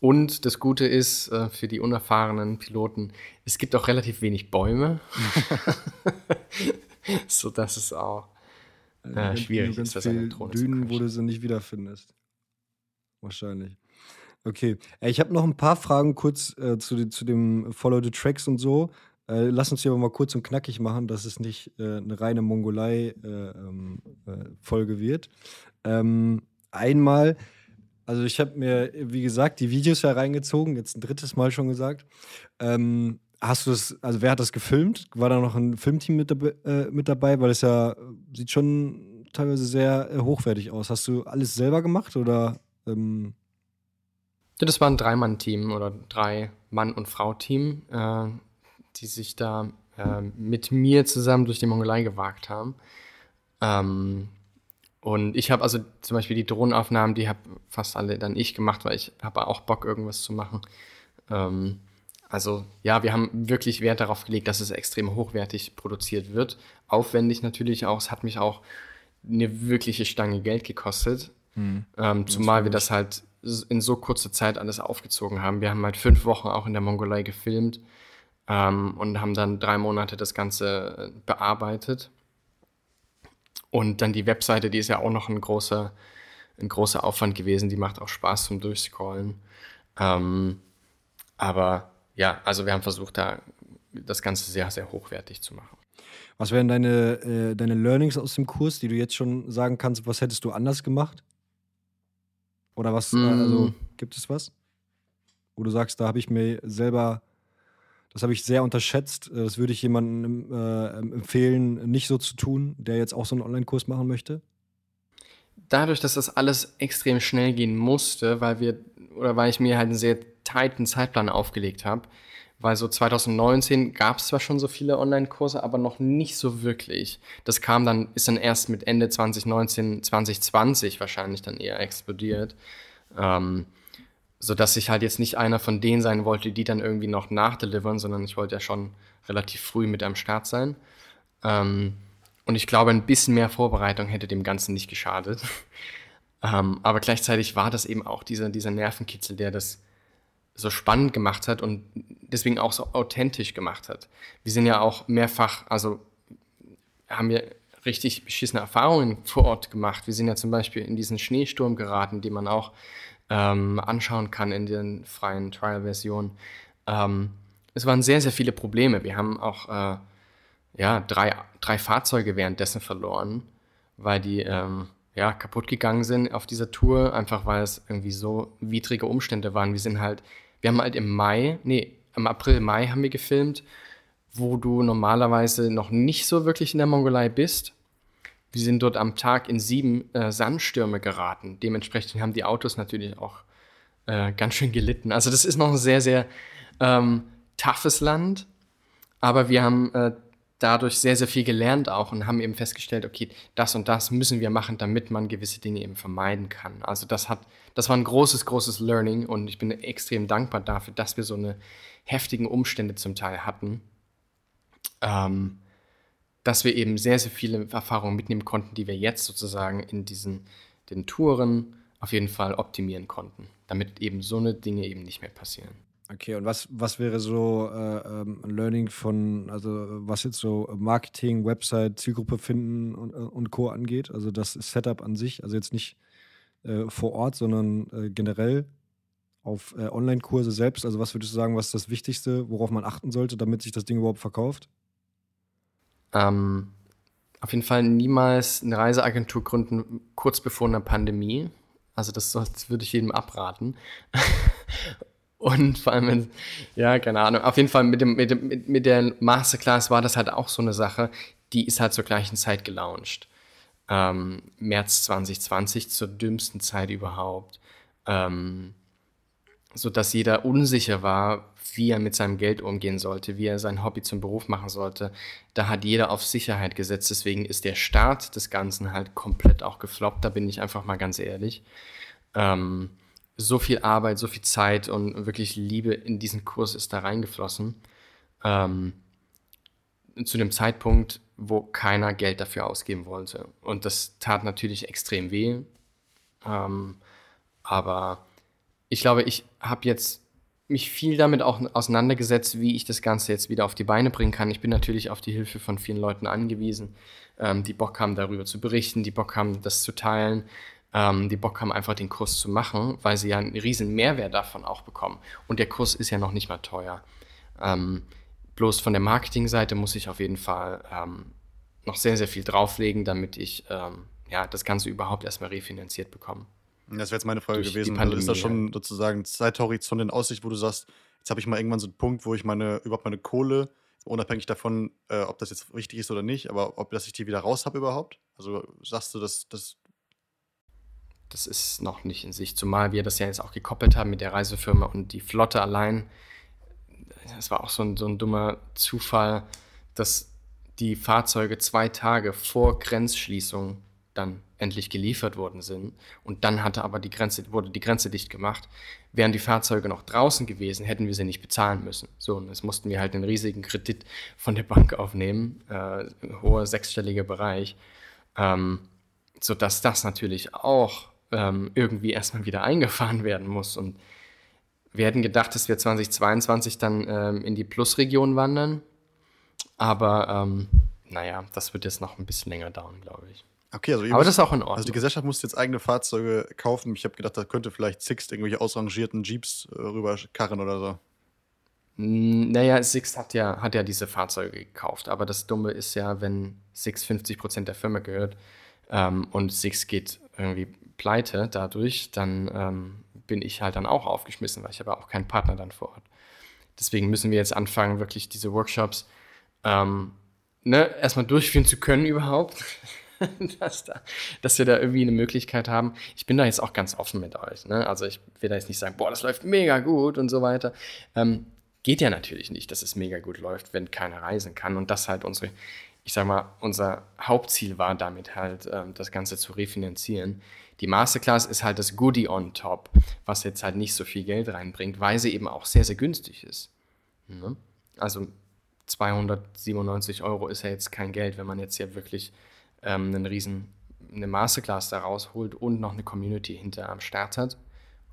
Und das Gute ist äh, für die unerfahrenen Piloten, es gibt auch relativ wenig Bäume, so dass es auch äh, schwierig ist, das eine Drohne Dünen, wo du sie nicht wiederfindest. Wahrscheinlich. Okay, ich habe noch ein paar Fragen kurz äh, zu, zu dem Follow the Tracks und so. Äh, lass uns hier aber mal kurz und knackig machen, dass es nicht äh, eine reine Mongolei-Folge äh, ähm, äh, wird. Ähm, einmal, also ich habe mir, wie gesagt, die Videos hereingezogen, jetzt ein drittes Mal schon gesagt. Ähm, hast du das, also wer hat das gefilmt? War da noch ein Filmteam mit, äh, mit dabei? Weil es ja sieht schon teilweise sehr äh, hochwertig aus. Hast du alles selber gemacht oder? Ähm das war ein Dreimann-Team oder drei Mann- und Frau-Team, äh, die sich da äh, mit mir zusammen durch die Mongolei gewagt haben. Ähm, und ich habe also zum Beispiel die Drohnenaufnahmen, die habe fast alle dann ich gemacht, weil ich habe auch Bock, irgendwas zu machen. Ähm, also ja, wir haben wirklich Wert darauf gelegt, dass es extrem hochwertig produziert wird. Aufwendig natürlich auch. Es hat mich auch eine wirkliche Stange Geld gekostet. Mhm. Ähm, zumal wir das halt in so kurzer Zeit alles aufgezogen haben. Wir haben halt fünf Wochen auch in der Mongolei gefilmt ähm, und haben dann drei Monate das Ganze bearbeitet. Und dann die Webseite, die ist ja auch noch ein großer, ein großer Aufwand gewesen. Die macht auch Spaß zum Durchscrollen. Ähm, aber ja, also wir haben versucht, da das Ganze sehr, sehr hochwertig zu machen. Was wären deine, äh, deine Learnings aus dem Kurs, die du jetzt schon sagen kannst, was hättest du anders gemacht? Oder was, mm. äh, also gibt es was? Wo du sagst, da habe ich mir selber das habe ich sehr unterschätzt. Äh, das würde ich jemandem äh, empfehlen, nicht so zu tun, der jetzt auch so einen Online-Kurs machen möchte. Dadurch, dass das alles extrem schnell gehen musste, weil wir oder weil ich mir halt einen sehr tighten Zeitplan aufgelegt habe, weil so 2019 gab es zwar schon so viele Online-Kurse, aber noch nicht so wirklich. Das kam dann, ist dann erst mit Ende 2019, 2020 wahrscheinlich dann eher explodiert. Ähm, sodass ich halt jetzt nicht einer von denen sein wollte, die dann irgendwie noch nachdelivern, sondern ich wollte ja schon relativ früh mit am Start sein. Ähm, und ich glaube, ein bisschen mehr Vorbereitung hätte dem Ganzen nicht geschadet. ähm, aber gleichzeitig war das eben auch dieser, dieser Nervenkitzel, der das so spannend gemacht hat und deswegen auch so authentisch gemacht hat. Wir sind ja auch mehrfach, also haben wir richtig beschissene Erfahrungen vor Ort gemacht. Wir sind ja zum Beispiel in diesen Schneesturm geraten, den man auch ähm, anschauen kann in den freien Trial-Versionen. Ähm, es waren sehr, sehr viele Probleme. Wir haben auch äh, ja, drei, drei Fahrzeuge währenddessen verloren, weil die ähm, ja, kaputt gegangen sind auf dieser Tour, einfach weil es irgendwie so widrige Umstände waren. Wir sind halt, wir haben halt im Mai, nee, im April, Mai haben wir gefilmt, wo du normalerweise noch nicht so wirklich in der Mongolei bist. Wir sind dort am Tag in sieben äh, Sandstürme geraten. Dementsprechend haben die Autos natürlich auch äh, ganz schön gelitten. Also das ist noch ein sehr, sehr ähm, toughes Land. Aber wir haben äh, dadurch sehr, sehr viel gelernt auch und haben eben festgestellt, okay, das und das müssen wir machen, damit man gewisse Dinge eben vermeiden kann. Also das hat, das war ein großes, großes Learning und ich bin extrem dankbar dafür, dass wir so eine heftigen Umstände zum Teil hatten. Ähm, dass wir eben sehr, sehr viele Erfahrungen mitnehmen konnten, die wir jetzt sozusagen in diesen den Touren auf jeden Fall optimieren konnten, damit eben so eine Dinge eben nicht mehr passieren. Okay, und was, was wäre so äh, ähm, Learning von, also was jetzt so Marketing, Website, Zielgruppe finden und, und Co. angeht? Also das Setup an sich, also jetzt nicht äh, vor Ort, sondern äh, generell auf äh, Online-Kurse selbst. Also was würdest du sagen, was ist das Wichtigste, worauf man achten sollte, damit sich das Ding überhaupt verkauft? Ähm, auf jeden Fall niemals eine Reiseagentur gründen, kurz bevor einer Pandemie. Also das, das würde ich jedem abraten. Und vor allem, wenn, ja, keine Ahnung, auf jeden Fall mit, dem, mit, dem, mit der Masterclass war das halt auch so eine Sache, die ist halt zur gleichen Zeit gelauncht. Ähm, März 2020, zur dümmsten Zeit überhaupt. Ähm, sodass jeder unsicher war, wie er mit seinem Geld umgehen sollte, wie er sein Hobby zum Beruf machen sollte. Da hat jeder auf Sicherheit gesetzt. Deswegen ist der Start des Ganzen halt komplett auch gefloppt. Da bin ich einfach mal ganz ehrlich. Ähm, so viel Arbeit, so viel Zeit und wirklich Liebe in diesen Kurs ist da reingeflossen. Ähm, zu dem Zeitpunkt, wo keiner Geld dafür ausgeben wollte. Und das tat natürlich extrem weh. Ähm, aber ich glaube, ich habe jetzt mich viel damit auch auseinandergesetzt, wie ich das Ganze jetzt wieder auf die Beine bringen kann. Ich bin natürlich auf die Hilfe von vielen Leuten angewiesen, ähm, die Bock haben, darüber zu berichten, die Bock haben, das zu teilen ähm, die Bock haben, einfach den Kurs zu machen, weil sie ja einen riesen Mehrwert davon auch bekommen. Und der Kurs ist ja noch nicht mal teuer. Ähm, bloß von der Marketingseite muss ich auf jeden Fall ähm, noch sehr, sehr viel drauflegen, damit ich ähm, ja, das Ganze überhaupt erstmal refinanziert bekomme. Das wäre jetzt meine Frage gewesen. Also ist das schon sozusagen Zeithorizont in Aussicht, wo du sagst, jetzt habe ich mal irgendwann so einen Punkt, wo ich meine, überhaupt meine Kohle, unabhängig davon, äh, ob das jetzt richtig ist oder nicht, aber ob dass ich die wieder raus habe überhaupt? Also sagst du, dass das das ist noch nicht in sich, zumal wir das ja jetzt auch gekoppelt haben mit der Reisefirma und die Flotte allein. Das war auch so ein, so ein dummer Zufall, dass die Fahrzeuge zwei Tage vor Grenzschließung dann endlich geliefert worden sind. Und dann hatte aber die Grenze, wurde die Grenze dicht gemacht. Wären die Fahrzeuge noch draußen gewesen, hätten wir sie nicht bezahlen müssen. So, und jetzt mussten wir halt einen riesigen Kredit von der Bank aufnehmen, äh, hoher sechsstelliger Bereich, ähm, sodass das natürlich auch ähm, irgendwie erstmal wieder eingefahren werden muss. Und wir hätten gedacht, dass wir 2022 dann ähm, in die Plusregion wandern. Aber ähm, naja, das wird jetzt noch ein bisschen länger dauern, glaube ich. Okay, also Aber müsst, das ist auch in Ordnung. Also die Gesellschaft muss jetzt eigene Fahrzeuge kaufen. Ich habe gedacht, da könnte vielleicht Sixt irgendwelche ausrangierten Jeeps äh, rüberkarren oder so. Naja, Sixt hat ja, hat ja diese Fahrzeuge gekauft. Aber das Dumme ist ja, wenn Sixt 50% der Firma gehört ähm, und Sixt geht irgendwie pleite dadurch, dann ähm, bin ich halt dann auch aufgeschmissen, weil ich habe auch keinen Partner dann vor Ort. Deswegen müssen wir jetzt anfangen, wirklich diese Workshops ähm, ne, erstmal durchführen zu können überhaupt. dass, da, dass wir da irgendwie eine Möglichkeit haben. Ich bin da jetzt auch ganz offen mit euch. Ne? Also ich will da jetzt nicht sagen, boah, das läuft mega gut und so weiter. Ähm, geht ja natürlich nicht, dass es mega gut läuft, wenn keiner reisen kann. Und das halt unsere, ich sag mal, unser Hauptziel war damit halt, ähm, das Ganze zu refinanzieren. Die Masterclass ist halt das Goodie on top, was jetzt halt nicht so viel Geld reinbringt, weil sie eben auch sehr, sehr günstig ist. Ne? Also 297 Euro ist ja jetzt kein Geld, wenn man jetzt ja wirklich ähm, einen riesen, eine Masterclass da rausholt und noch eine Community hinter am Start hat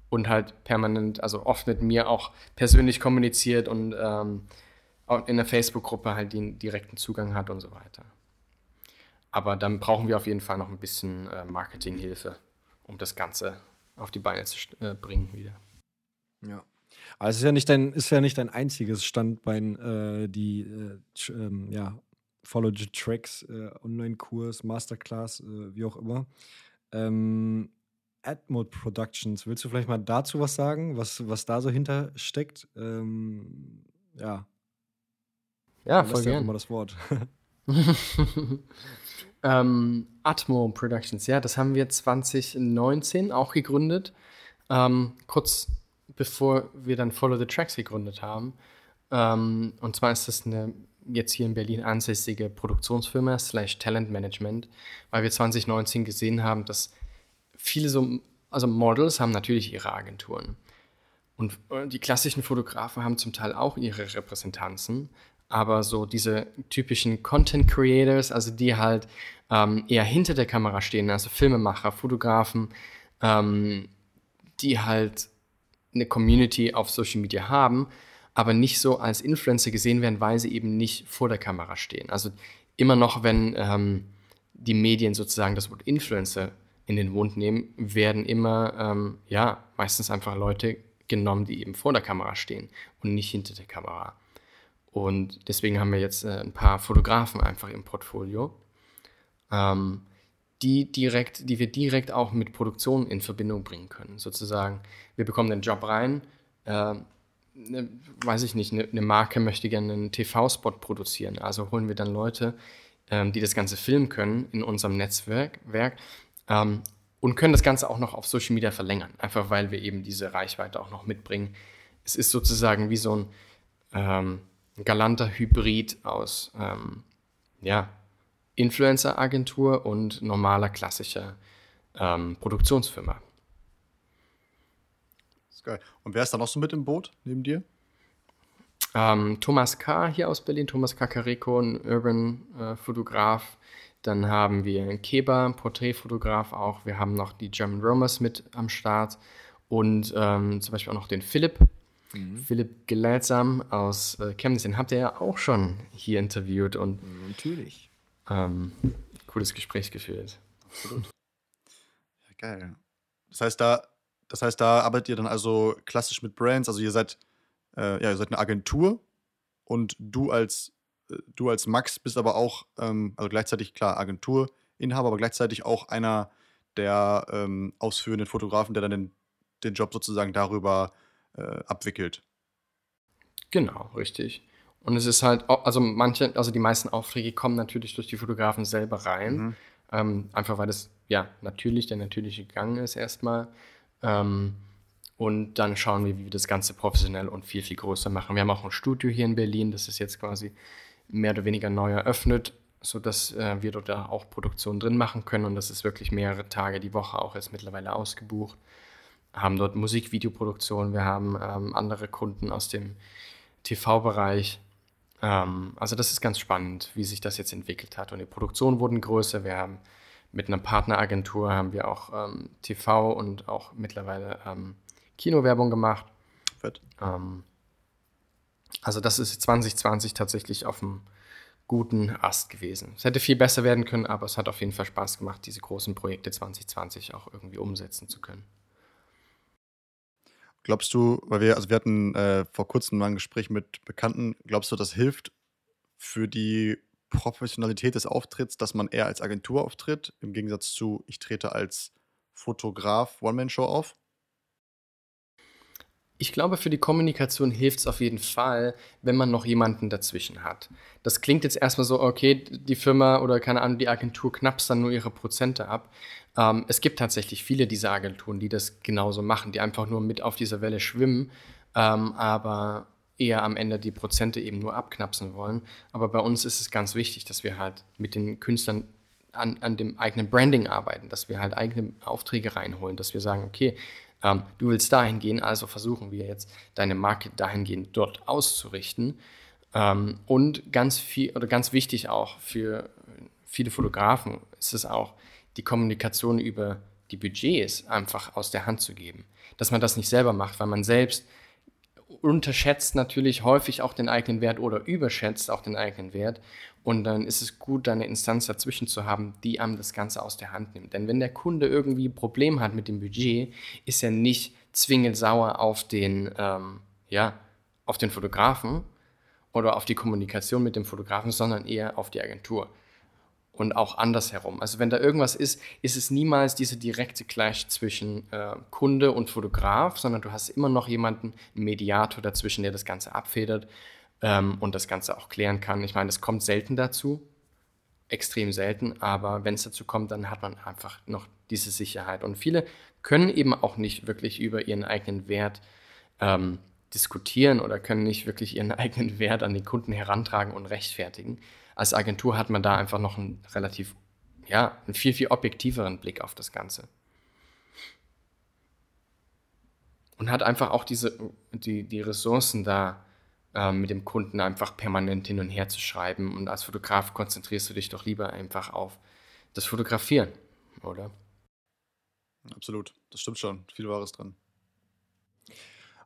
und halt permanent, also oft mit mir auch persönlich kommuniziert und ähm, in der Facebook-Gruppe halt den direkten Zugang hat und so weiter. Aber dann brauchen wir auf jeden Fall noch ein bisschen äh, Marketinghilfe um das Ganze auf die Beine zu äh, bringen wieder. Ja. Aber es ist ja nicht dein, ist ja nicht dein einziges Standbein, äh, die äh, ähm, ja, Follow the Tracks, äh, Online-Kurs, Masterclass, äh, wie auch immer. Ähm, AdMode Productions, willst du vielleicht mal dazu was sagen, was, was da so hinter steckt? Ähm, ja. Ja, voll gerne. mal das Wort. Ähm, Atmo Productions, ja, das haben wir 2019 auch gegründet. Ähm, kurz bevor wir dann Follow the Tracks gegründet haben. Ähm, und zwar ist das eine jetzt hier in Berlin ansässige Produktionsfirma slash Talent Management, weil wir 2019 gesehen haben, dass viele so, also Models haben natürlich ihre Agenturen. Und äh, die klassischen Fotografen haben zum Teil auch ihre Repräsentanzen, aber so diese typischen Content Creators, also die halt ähm, eher hinter der Kamera stehen, also Filmemacher, Fotografen, ähm, die halt eine Community auf Social Media haben, aber nicht so als Influencer gesehen werden, weil sie eben nicht vor der Kamera stehen. Also immer noch, wenn ähm, die Medien sozusagen das Wort Influencer in den Mund nehmen, werden immer, ähm, ja, meistens einfach Leute genommen, die eben vor der Kamera stehen und nicht hinter der Kamera. Und deswegen haben wir jetzt äh, ein paar Fotografen einfach im Portfolio, ähm, die, direkt, die wir direkt auch mit Produktion in Verbindung bringen können. Sozusagen, wir bekommen den Job rein, äh, ne, weiß ich nicht, eine, eine Marke möchte gerne einen TV-Spot produzieren. Also holen wir dann Leute, ähm, die das Ganze filmen können in unserem Netzwerk Werk, ähm, und können das Ganze auch noch auf Social Media verlängern, einfach weil wir eben diese Reichweite auch noch mitbringen. Es ist sozusagen wie so ein ähm, galanter Hybrid aus ähm, ja, Influencer-Agentur und normaler klassischer ähm, Produktionsfirma. Das ist geil. Und wer ist da noch so mit im Boot neben dir? Ähm, Thomas K. hier aus Berlin, Thomas Kakareko, ein Urban-Fotograf. Äh, Dann haben wir einen Keba, ein Porträtfotograf auch. Wir haben noch die German Romers mit am Start und ähm, zum Beispiel auch noch den Philipp. Mhm. Philipp Geleidsam aus äh, Chemnitz, den habt ihr ja auch schon hier interviewt und Natürlich. ähm, cooles Gespräch geführt. Absolut. Ja, geil. Das heißt, da, das heißt, da arbeitet ihr dann also klassisch mit Brands, also ihr seid, äh, ja, ihr seid eine Agentur und du als, äh, du als Max bist aber auch, ähm, also gleichzeitig klar Agenturinhaber, aber gleichzeitig auch einer der ähm, ausführenden Fotografen, der dann den, den Job sozusagen darüber äh, abwickelt. Genau, richtig. Und es ist halt, also manche, also die meisten Aufträge kommen natürlich durch die Fotografen selber rein. Mhm. Ähm, einfach weil das ja natürlich der natürliche Gang ist erstmal. Ähm, und dann schauen wir, wie wir das Ganze professionell und viel, viel größer machen. Wir haben auch ein Studio hier in Berlin, das ist jetzt quasi mehr oder weniger neu eröffnet, sodass äh, wir dort auch Produktion drin machen können. Und das ist wirklich mehrere Tage die Woche auch jetzt mittlerweile ausgebucht. Haben dort Musikvideoproduktion, wir haben ähm, andere Kunden aus dem TV-Bereich. Ähm, also das ist ganz spannend, wie sich das jetzt entwickelt hat. Und die Produktionen wurden größer. Wir haben mit einer Partneragentur haben wir auch ähm, TV und auch mittlerweile ähm, Kinowerbung gemacht. Fett. Ähm, also das ist 2020 tatsächlich auf einem guten Ast gewesen. Es hätte viel besser werden können, aber es hat auf jeden Fall Spaß gemacht, diese großen Projekte 2020 auch irgendwie umsetzen zu können. Glaubst du, weil wir, also wir hatten äh, vor kurzem mal ein Gespräch mit Bekannten, glaubst du, das hilft für die Professionalität des Auftritts, dass man eher als Agentur auftritt, im Gegensatz zu, ich trete als Fotograf One-Man-Show auf? Ich glaube, für die Kommunikation hilft es auf jeden Fall, wenn man noch jemanden dazwischen hat. Das klingt jetzt erstmal so, okay, die Firma oder keine Ahnung, die Agentur knappst dann nur ihre Prozente ab. Ähm, es gibt tatsächlich viele dieser Agenturen, die das genauso machen, die einfach nur mit auf dieser Welle schwimmen, ähm, aber eher am Ende die Prozente eben nur abknapsen wollen. Aber bei uns ist es ganz wichtig, dass wir halt mit den Künstlern an, an dem eigenen Branding arbeiten, dass wir halt eigene Aufträge reinholen, dass wir sagen, okay, ähm, du willst dahin gehen, also versuchen wir jetzt deine Marke dahingehend dort auszurichten. Ähm, und ganz viel oder ganz wichtig auch für viele Fotografen ist es auch, die Kommunikation über die Budgets einfach aus der Hand zu geben. Dass man das nicht selber macht, weil man selbst unterschätzt natürlich häufig auch den eigenen Wert oder überschätzt auch den eigenen Wert. Und dann ist es gut, eine Instanz dazwischen zu haben, die einem das Ganze aus der Hand nimmt. Denn wenn der Kunde irgendwie ein Problem hat mit dem Budget, ist er nicht zwingend sauer auf den, ähm, ja, auf den Fotografen oder auf die Kommunikation mit dem Fotografen, sondern eher auf die Agentur. Und auch andersherum. Also wenn da irgendwas ist, ist es niemals dieser direkte Clash zwischen äh, Kunde und Fotograf, sondern du hast immer noch jemanden, einen Mediator dazwischen, der das Ganze abfedert ähm, und das Ganze auch klären kann. Ich meine, das kommt selten dazu, extrem selten, aber wenn es dazu kommt, dann hat man einfach noch diese Sicherheit. Und viele können eben auch nicht wirklich über ihren eigenen Wert ähm, diskutieren oder können nicht wirklich ihren eigenen Wert an den Kunden herantragen und rechtfertigen. Als Agentur hat man da einfach noch einen relativ, ja, einen viel, viel objektiveren Blick auf das Ganze. Und hat einfach auch diese, die, die Ressourcen da, ähm, mit dem Kunden einfach permanent hin und her zu schreiben. Und als Fotograf konzentrierst du dich doch lieber einfach auf das Fotografieren, oder? Absolut, das stimmt schon. Viel Wahres dran.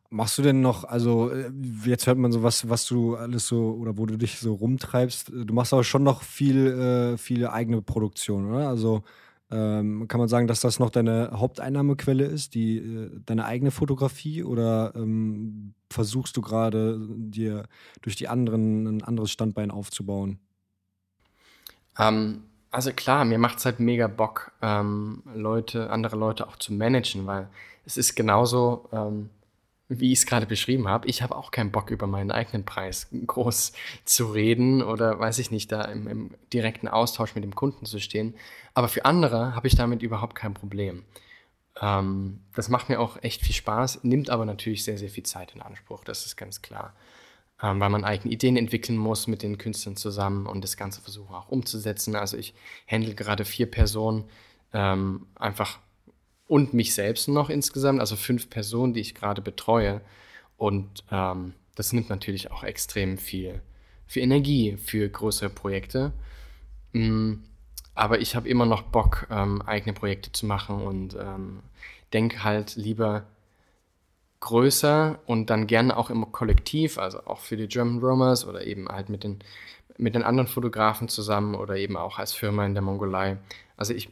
Machst du denn noch, also äh, jetzt hört man so was, was du alles so oder wo du dich so rumtreibst. Du machst aber schon noch viel, äh, viele eigene Produktion, oder? Also ähm, kann man sagen, dass das noch deine Haupteinnahmequelle ist, die äh, deine eigene Fotografie, oder ähm, versuchst du gerade dir durch die anderen ein anderes Standbein aufzubauen? Ähm, also klar, mir macht es halt mega Bock, ähm, Leute, andere Leute auch zu managen, weil es ist genauso, ähm, wie ich es gerade beschrieben habe. Ich habe auch keinen Bock, über meinen eigenen Preis groß zu reden oder weiß ich nicht, da im, im direkten Austausch mit dem Kunden zu stehen. Aber für andere habe ich damit überhaupt kein Problem. Ähm, das macht mir auch echt viel Spaß, nimmt aber natürlich sehr, sehr viel Zeit in Anspruch, das ist ganz klar. Ähm, weil man eigene Ideen entwickeln muss mit den Künstlern zusammen und das Ganze versuchen auch umzusetzen. Also ich handle gerade vier Personen, ähm, einfach und mich selbst noch insgesamt, also fünf Personen, die ich gerade betreue. Und ähm, das nimmt natürlich auch extrem viel, viel Energie für größere Projekte. Mm, aber ich habe immer noch Bock, ähm, eigene Projekte zu machen und ähm, denke halt lieber größer und dann gerne auch im Kollektiv, also auch für die German Romers oder eben halt mit den, mit den anderen Fotografen zusammen oder eben auch als Firma in der Mongolei. Also ich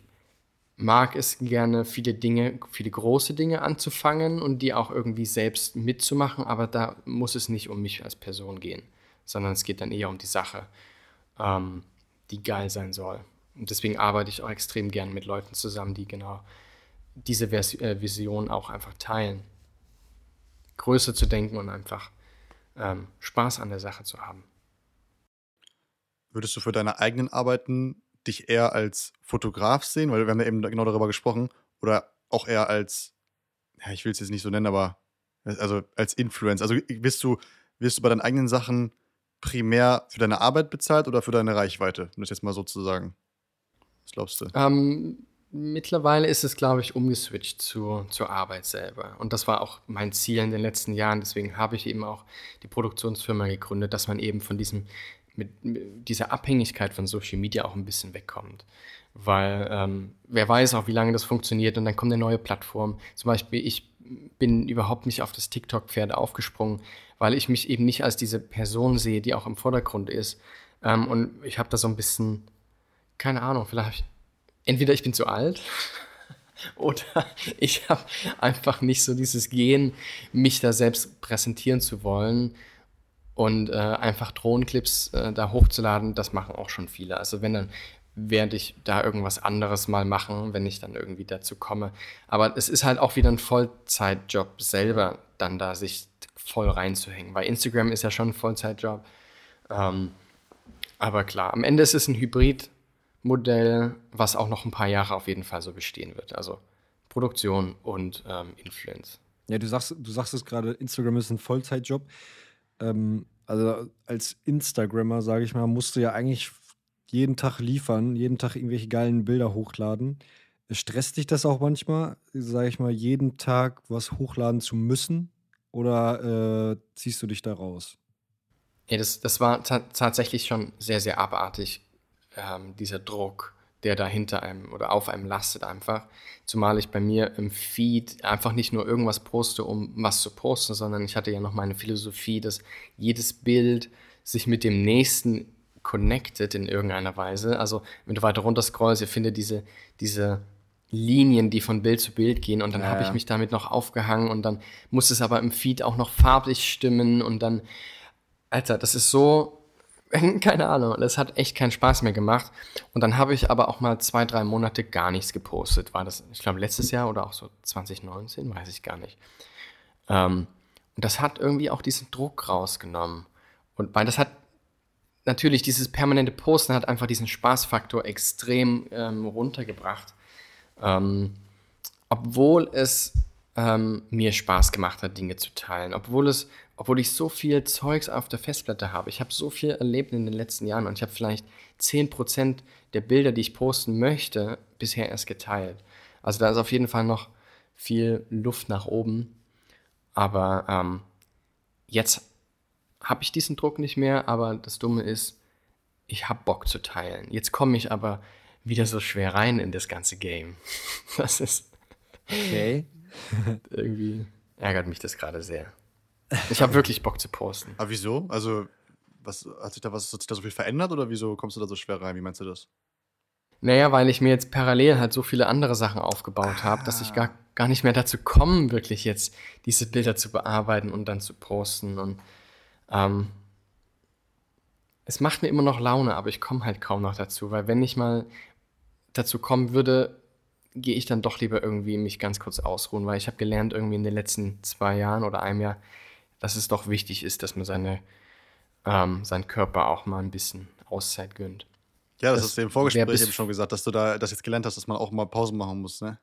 mag es gerne, viele Dinge, viele große Dinge anzufangen und die auch irgendwie selbst mitzumachen, aber da muss es nicht um mich als Person gehen, sondern es geht dann eher um die Sache, ähm, die geil sein soll. Und deswegen arbeite ich auch extrem gern mit Leuten zusammen, die genau diese Vers äh, Vision auch einfach teilen. Größer zu denken und einfach ähm, Spaß an der Sache zu haben. Würdest du für deine eigenen Arbeiten dich eher als Fotograf sehen? Weil wir haben ja eben genau darüber gesprochen. Oder auch eher als, ja, ich will es jetzt nicht so nennen, aber also als Influencer. Also wirst du, wirst du bei deinen eigenen Sachen primär für deine Arbeit bezahlt oder für deine Reichweite? Um das jetzt mal so zu sagen. Was glaubst du? Ähm, mittlerweile ist es, glaube ich, umgeswitcht zu, zur Arbeit selber. Und das war auch mein Ziel in den letzten Jahren. Deswegen habe ich eben auch die Produktionsfirma gegründet, dass man eben von diesem mit, dieser Abhängigkeit von Social Media auch ein bisschen wegkommt. Weil ähm, wer weiß auch, wie lange das funktioniert und dann kommt eine neue Plattform. Zum Beispiel, ich bin überhaupt nicht auf das TikTok-Pferd aufgesprungen, weil ich mich eben nicht als diese Person sehe, die auch im Vordergrund ist. Ähm, und ich habe da so ein bisschen, keine Ahnung, vielleicht, entweder ich bin zu alt oder ich habe einfach nicht so dieses Gen, mich da selbst präsentieren zu wollen und äh, einfach Drohnenclips äh, da hochzuladen, das machen auch schon viele. Also wenn dann werde ich da irgendwas anderes mal machen, wenn ich dann irgendwie dazu komme. Aber es ist halt auch wieder ein Vollzeitjob selber, dann da sich voll reinzuhängen. Weil Instagram ist ja schon ein Vollzeitjob. Ähm, aber klar, am Ende ist es ein Hybridmodell, was auch noch ein paar Jahre auf jeden Fall so bestehen wird. Also Produktion und ähm, Influence. Ja, du sagst, du sagst es gerade, Instagram ist ein Vollzeitjob ähm, also als Instagrammer, sage ich mal, musst du ja eigentlich jeden Tag liefern, jeden Tag irgendwelche geilen Bilder hochladen. Stresst dich das auch manchmal, sage ich mal, jeden Tag was hochladen zu müssen? Oder äh, ziehst du dich da raus? Ja, das, das war tatsächlich schon sehr, sehr abartig, ähm, dieser Druck der da hinter einem oder auf einem lastet einfach. Zumal ich bei mir im Feed einfach nicht nur irgendwas poste, um was zu posten, sondern ich hatte ja noch meine Philosophie, dass jedes Bild sich mit dem nächsten connected in irgendeiner Weise. Also wenn du weiter runter scrollst, ihr findet diese, diese Linien, die von Bild zu Bild gehen und dann ja, habe ich mich damit noch aufgehangen und dann muss es aber im Feed auch noch farblich stimmen und dann, Alter, das ist so keine Ahnung, das hat echt keinen Spaß mehr gemacht. Und dann habe ich aber auch mal zwei, drei Monate gar nichts gepostet. War das, ich glaube, letztes Jahr oder auch so 2019, weiß ich gar nicht. Ähm, und das hat irgendwie auch diesen Druck rausgenommen. Und weil das hat natürlich dieses permanente Posten hat einfach diesen Spaßfaktor extrem ähm, runtergebracht. Ähm, obwohl es ähm, mir Spaß gemacht hat, Dinge zu teilen, obwohl es obwohl ich so viel Zeugs auf der Festplatte habe. Ich habe so viel erlebt in den letzten Jahren und ich habe vielleicht 10% der Bilder, die ich posten möchte, bisher erst geteilt. Also da ist auf jeden Fall noch viel Luft nach oben. Aber ähm, jetzt habe ich diesen Druck nicht mehr, aber das Dumme ist, ich habe Bock zu teilen. Jetzt komme ich aber wieder so schwer rein in das ganze Game. Das ist. Okay. irgendwie ärgert mich das gerade sehr. Ich habe wirklich Bock zu posten. Aber wieso? Also, was, hat, sich da, was, hat sich da so viel verändert oder wieso kommst du da so schwer rein? Wie meinst du das? Naja, weil ich mir jetzt parallel halt so viele andere Sachen aufgebaut habe, dass ich gar, gar nicht mehr dazu komme, wirklich jetzt diese Bilder zu bearbeiten und dann zu posten. Und ähm, es macht mir immer noch Laune, aber ich komme halt kaum noch dazu, weil wenn ich mal dazu kommen würde, gehe ich dann doch lieber irgendwie mich ganz kurz ausruhen, weil ich habe gelernt irgendwie in den letzten zwei Jahren oder einem Jahr, dass es doch wichtig ist, dass man seine, ähm, seinen Körper auch mal ein bisschen Auszeit gönnt. Ja, das, das hast du im Vorgespräch eben schon gesagt, dass du da das jetzt gelernt hast, dass man auch mal Pausen machen muss, ne?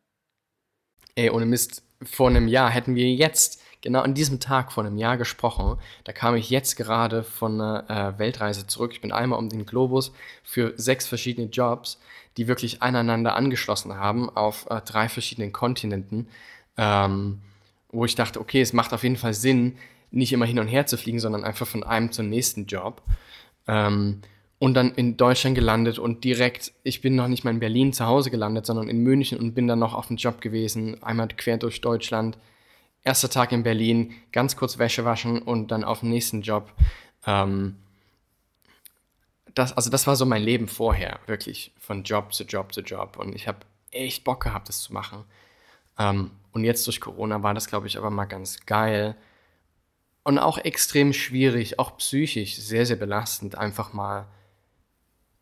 Ey, ohne Mist, vor einem Jahr hätten wir jetzt, genau an diesem Tag vor einem Jahr gesprochen. Da kam ich jetzt gerade von einer äh, Weltreise zurück. Ich bin einmal um den Globus für sechs verschiedene Jobs, die wirklich aneinander angeschlossen haben auf äh, drei verschiedenen Kontinenten. Ähm, wo ich dachte, okay, es macht auf jeden Fall Sinn, nicht immer hin und her zu fliegen, sondern einfach von einem zum nächsten Job. Ähm, und dann in Deutschland gelandet und direkt, ich bin noch nicht mal in Berlin zu Hause gelandet, sondern in München und bin dann noch auf dem Job gewesen, einmal quer durch Deutschland. Erster Tag in Berlin, ganz kurz Wäsche waschen und dann auf den nächsten Job. Ähm, das, also das war so mein Leben vorher, wirklich von Job zu Job zu Job. Und ich habe echt Bock gehabt, das zu machen. Ähm, und jetzt durch Corona war das, glaube ich, aber mal ganz geil. Und auch extrem schwierig, auch psychisch sehr, sehr belastend, einfach mal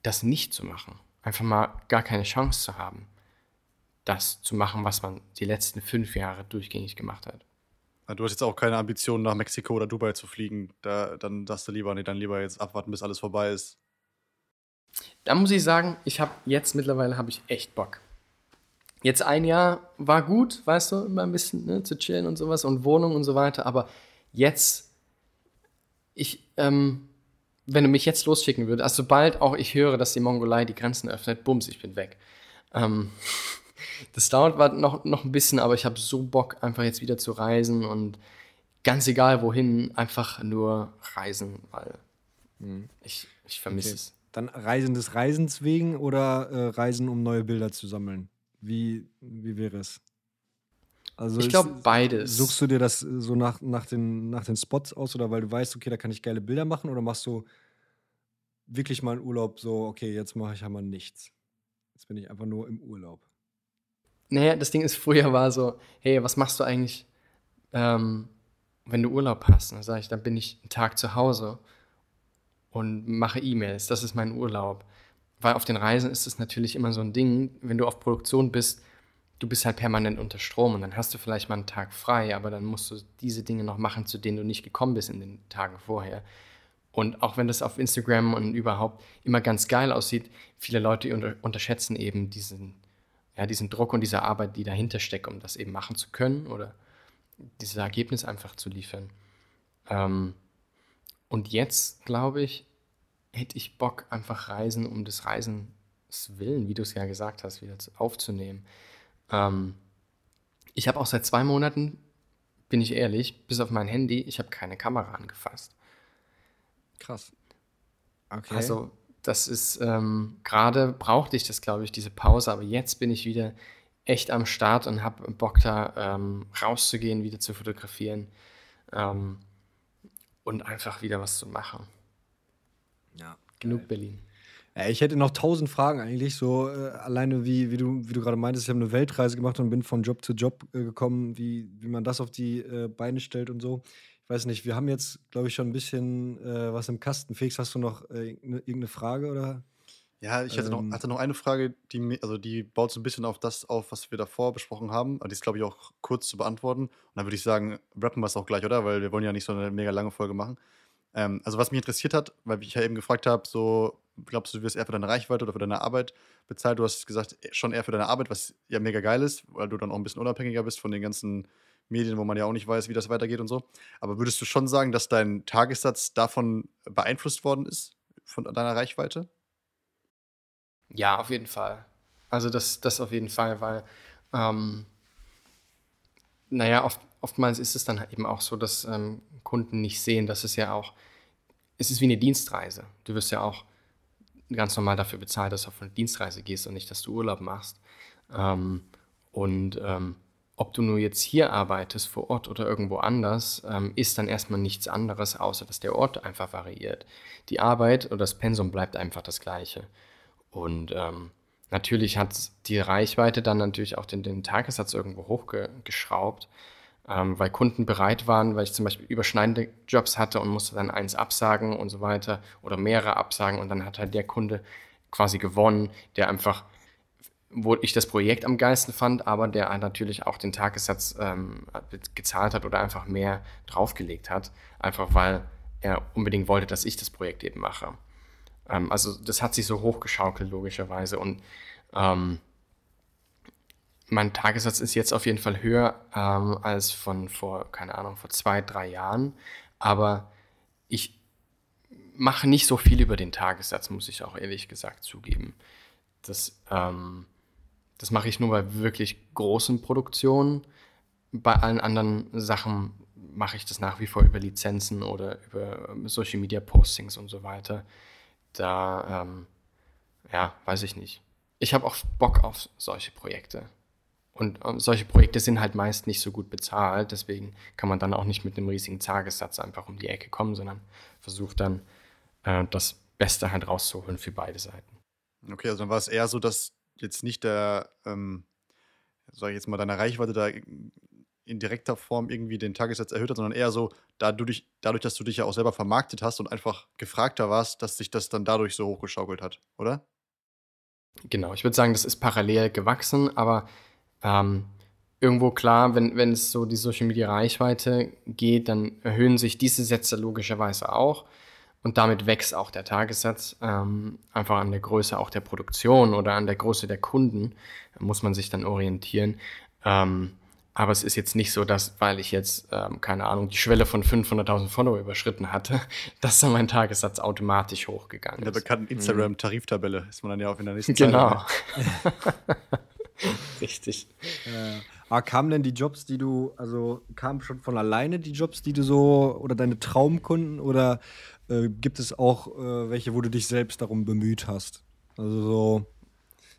das nicht zu machen. Einfach mal gar keine Chance zu haben, das zu machen, was man die letzten fünf Jahre durchgängig gemacht hat. Du hast jetzt auch keine Ambition, nach Mexiko oder Dubai zu fliegen. Da, dann sagst du lieber, nee, dann lieber jetzt abwarten, bis alles vorbei ist. Da muss ich sagen, ich habe jetzt mittlerweile habe ich echt Bock. Jetzt ein Jahr war gut, weißt du, immer ein bisschen ne, zu chillen und sowas und Wohnung und so weiter, aber jetzt, ich, ähm, wenn du mich jetzt losschicken würdest, also sobald auch ich höre, dass die Mongolei die Grenzen öffnet, bums, ich bin weg. Ähm, das dauert noch, noch ein bisschen, aber ich habe so Bock, einfach jetzt wieder zu reisen und ganz egal wohin, einfach nur reisen, weil mhm. ich, ich vermisse okay. es. Dann Reisen des Reisens wegen oder äh, Reisen, um neue Bilder zu sammeln? Wie, wie wäre es? Also ich glaube beides. Suchst du dir das äh, so nach, nach, den, nach den Spots aus oder weil du weißt, okay, da kann ich geile Bilder machen oder machst du wirklich mal einen Urlaub so, okay, jetzt mache ich einmal nichts. Jetzt bin ich einfach nur im Urlaub. Naja, das Ding ist, früher war so, hey, was machst du eigentlich, ähm, wenn du Urlaub hast? Dann sage ich, dann bin ich einen Tag zu Hause und mache E-Mails. Das ist mein Urlaub. Weil auf den Reisen ist es natürlich immer so ein Ding, wenn du auf Produktion bist, du bist halt permanent unter Strom und dann hast du vielleicht mal einen Tag frei, aber dann musst du diese Dinge noch machen, zu denen du nicht gekommen bist in den Tagen vorher. Und auch wenn das auf Instagram und überhaupt immer ganz geil aussieht, viele Leute unter unterschätzen eben diesen, ja, diesen Druck und diese Arbeit, die dahinter steckt, um das eben machen zu können oder dieses Ergebnis einfach zu liefern. Ähm, und jetzt, glaube ich, hätte ich Bock, einfach Reisen um des Reisens willen, wie du es ja gesagt hast, wieder aufzunehmen. Ähm, ich habe auch seit zwei Monaten, bin ich ehrlich, bis auf mein Handy, ich habe keine Kamera angefasst. Krass. Okay. Also das ist, ähm, gerade brauchte ich das, glaube ich, diese Pause, aber jetzt bin ich wieder echt am Start und habe Bock da ähm, rauszugehen, wieder zu fotografieren ähm, und einfach wieder was zu machen. Ja. Genug Berlin. Ja, ich hätte noch tausend Fragen eigentlich, so äh, alleine wie, wie du, wie du gerade meintest, ich habe eine Weltreise gemacht und bin von Job zu Job äh, gekommen, wie, wie man das auf die äh, Beine stellt und so. Ich weiß nicht, wir haben jetzt, glaube ich, schon ein bisschen äh, was im Kasten. Felix, hast du noch äh, irgendeine Frage oder? Ja, ich hatte, ähm, noch, hatte noch eine Frage, die, also die baut so ein bisschen auf das auf, was wir davor besprochen haben. Die ist, glaube ich, auch kurz zu beantworten. Und dann würde ich sagen, rappen wir es auch gleich, oder? Weil wir wollen ja nicht so eine mega lange Folge machen. Ähm, also was mich interessiert hat, weil ich ja eben gefragt habe, so glaubst du, du wirst eher für deine Reichweite oder für deine Arbeit bezahlt? Du hast gesagt, schon eher für deine Arbeit, was ja mega geil ist, weil du dann auch ein bisschen unabhängiger bist von den ganzen Medien, wo man ja auch nicht weiß, wie das weitergeht und so. Aber würdest du schon sagen, dass dein Tagessatz davon beeinflusst worden ist, von deiner Reichweite? Ja, auf jeden Fall. Also das, das auf jeden Fall, weil, ähm, naja, oft, oftmals ist es dann eben auch so, dass ähm, Kunden nicht sehen, dass es ja auch, es ist wie eine Dienstreise. Du wirst ja auch ganz normal dafür bezahlt, dass du auf eine Dienstreise gehst und nicht, dass du Urlaub machst. Ähm, und, ähm, ob du nur jetzt hier arbeitest, vor Ort oder irgendwo anders, ähm, ist dann erstmal nichts anderes, außer dass der Ort einfach variiert. Die Arbeit oder das Pensum bleibt einfach das gleiche. Und ähm, natürlich hat die Reichweite dann natürlich auch den, den Tagessatz irgendwo hochgeschraubt, ähm, weil Kunden bereit waren, weil ich zum Beispiel überschneidende Jobs hatte und musste dann eins absagen und so weiter oder mehrere absagen und dann hat halt der Kunde quasi gewonnen, der einfach wo ich das Projekt am geilsten fand, aber der natürlich auch den Tagessatz ähm, gezahlt hat oder einfach mehr draufgelegt hat, einfach weil er unbedingt wollte, dass ich das Projekt eben mache. Ähm, also das hat sich so hochgeschaukelt, logischerweise. Und ähm, mein Tagessatz ist jetzt auf jeden Fall höher ähm, als von vor, keine Ahnung, vor zwei, drei Jahren. Aber ich mache nicht so viel über den Tagessatz, muss ich auch ehrlich gesagt zugeben. Das, ähm, das mache ich nur bei wirklich großen Produktionen. Bei allen anderen Sachen mache ich das nach wie vor über Lizenzen oder über ähm, Social Media Postings und so weiter. Da, ähm, ja, weiß ich nicht. Ich habe auch Bock auf solche Projekte. Und ähm, solche Projekte sind halt meist nicht so gut bezahlt, deswegen kann man dann auch nicht mit einem riesigen Tagessatz einfach um die Ecke kommen, sondern versucht dann äh, das Beste halt rauszuholen für beide Seiten. Okay, also dann war es eher so, dass jetzt nicht der, ähm, sage ich jetzt mal, deine Reichweite da in direkter Form irgendwie den Tagessatz erhöht hat, sondern eher so, dadurch, dadurch, dass du dich ja auch selber vermarktet hast und einfach gefragter warst, dass sich das dann dadurch so hochgeschaukelt hat, oder? Genau, ich würde sagen, das ist parallel gewachsen, aber ähm, irgendwo klar, wenn, wenn es so die Social Media Reichweite geht, dann erhöhen sich diese Sätze logischerweise auch. Und damit wächst auch der Tagessatz. Ähm, einfach an der Größe auch der Produktion oder an der Größe der Kunden muss man sich dann orientieren. Ähm, aber es ist jetzt nicht so, dass, weil ich jetzt, ähm, keine Ahnung, die Schwelle von 500.000 Follower überschritten hatte, dass dann mein Tagessatz automatisch hochgegangen ist. In der bekannten mhm. Instagram-Tariftabelle ist man dann ja auch in der nächsten Genau. Richtig. Äh, aber kamen denn die Jobs, die du, also kamen schon von alleine die Jobs, die du so, oder deine Traumkunden, oder äh, gibt es auch äh, welche, wo du dich selbst darum bemüht hast? Also so,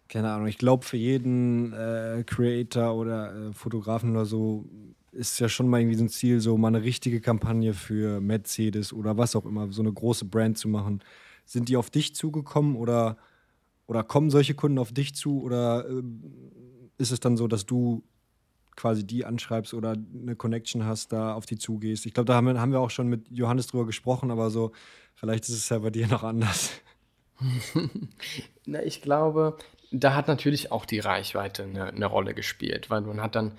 keine Ahnung, ich glaube, für jeden äh, Creator oder äh, Fotografen oder so ist ja schon mal irgendwie so ein Ziel, so mal eine richtige Kampagne für Mercedes oder was auch immer, so eine große Brand zu machen. Sind die auf dich zugekommen oder, oder kommen solche Kunden auf dich zu oder äh, ist es dann so, dass du quasi die anschreibst oder eine Connection hast, da auf die zugehst. Ich glaube, da haben wir, haben wir auch schon mit Johannes drüber gesprochen, aber so, vielleicht ist es ja bei dir noch anders. Na, ich glaube, da hat natürlich auch die Reichweite eine, eine Rolle gespielt, weil man hat dann,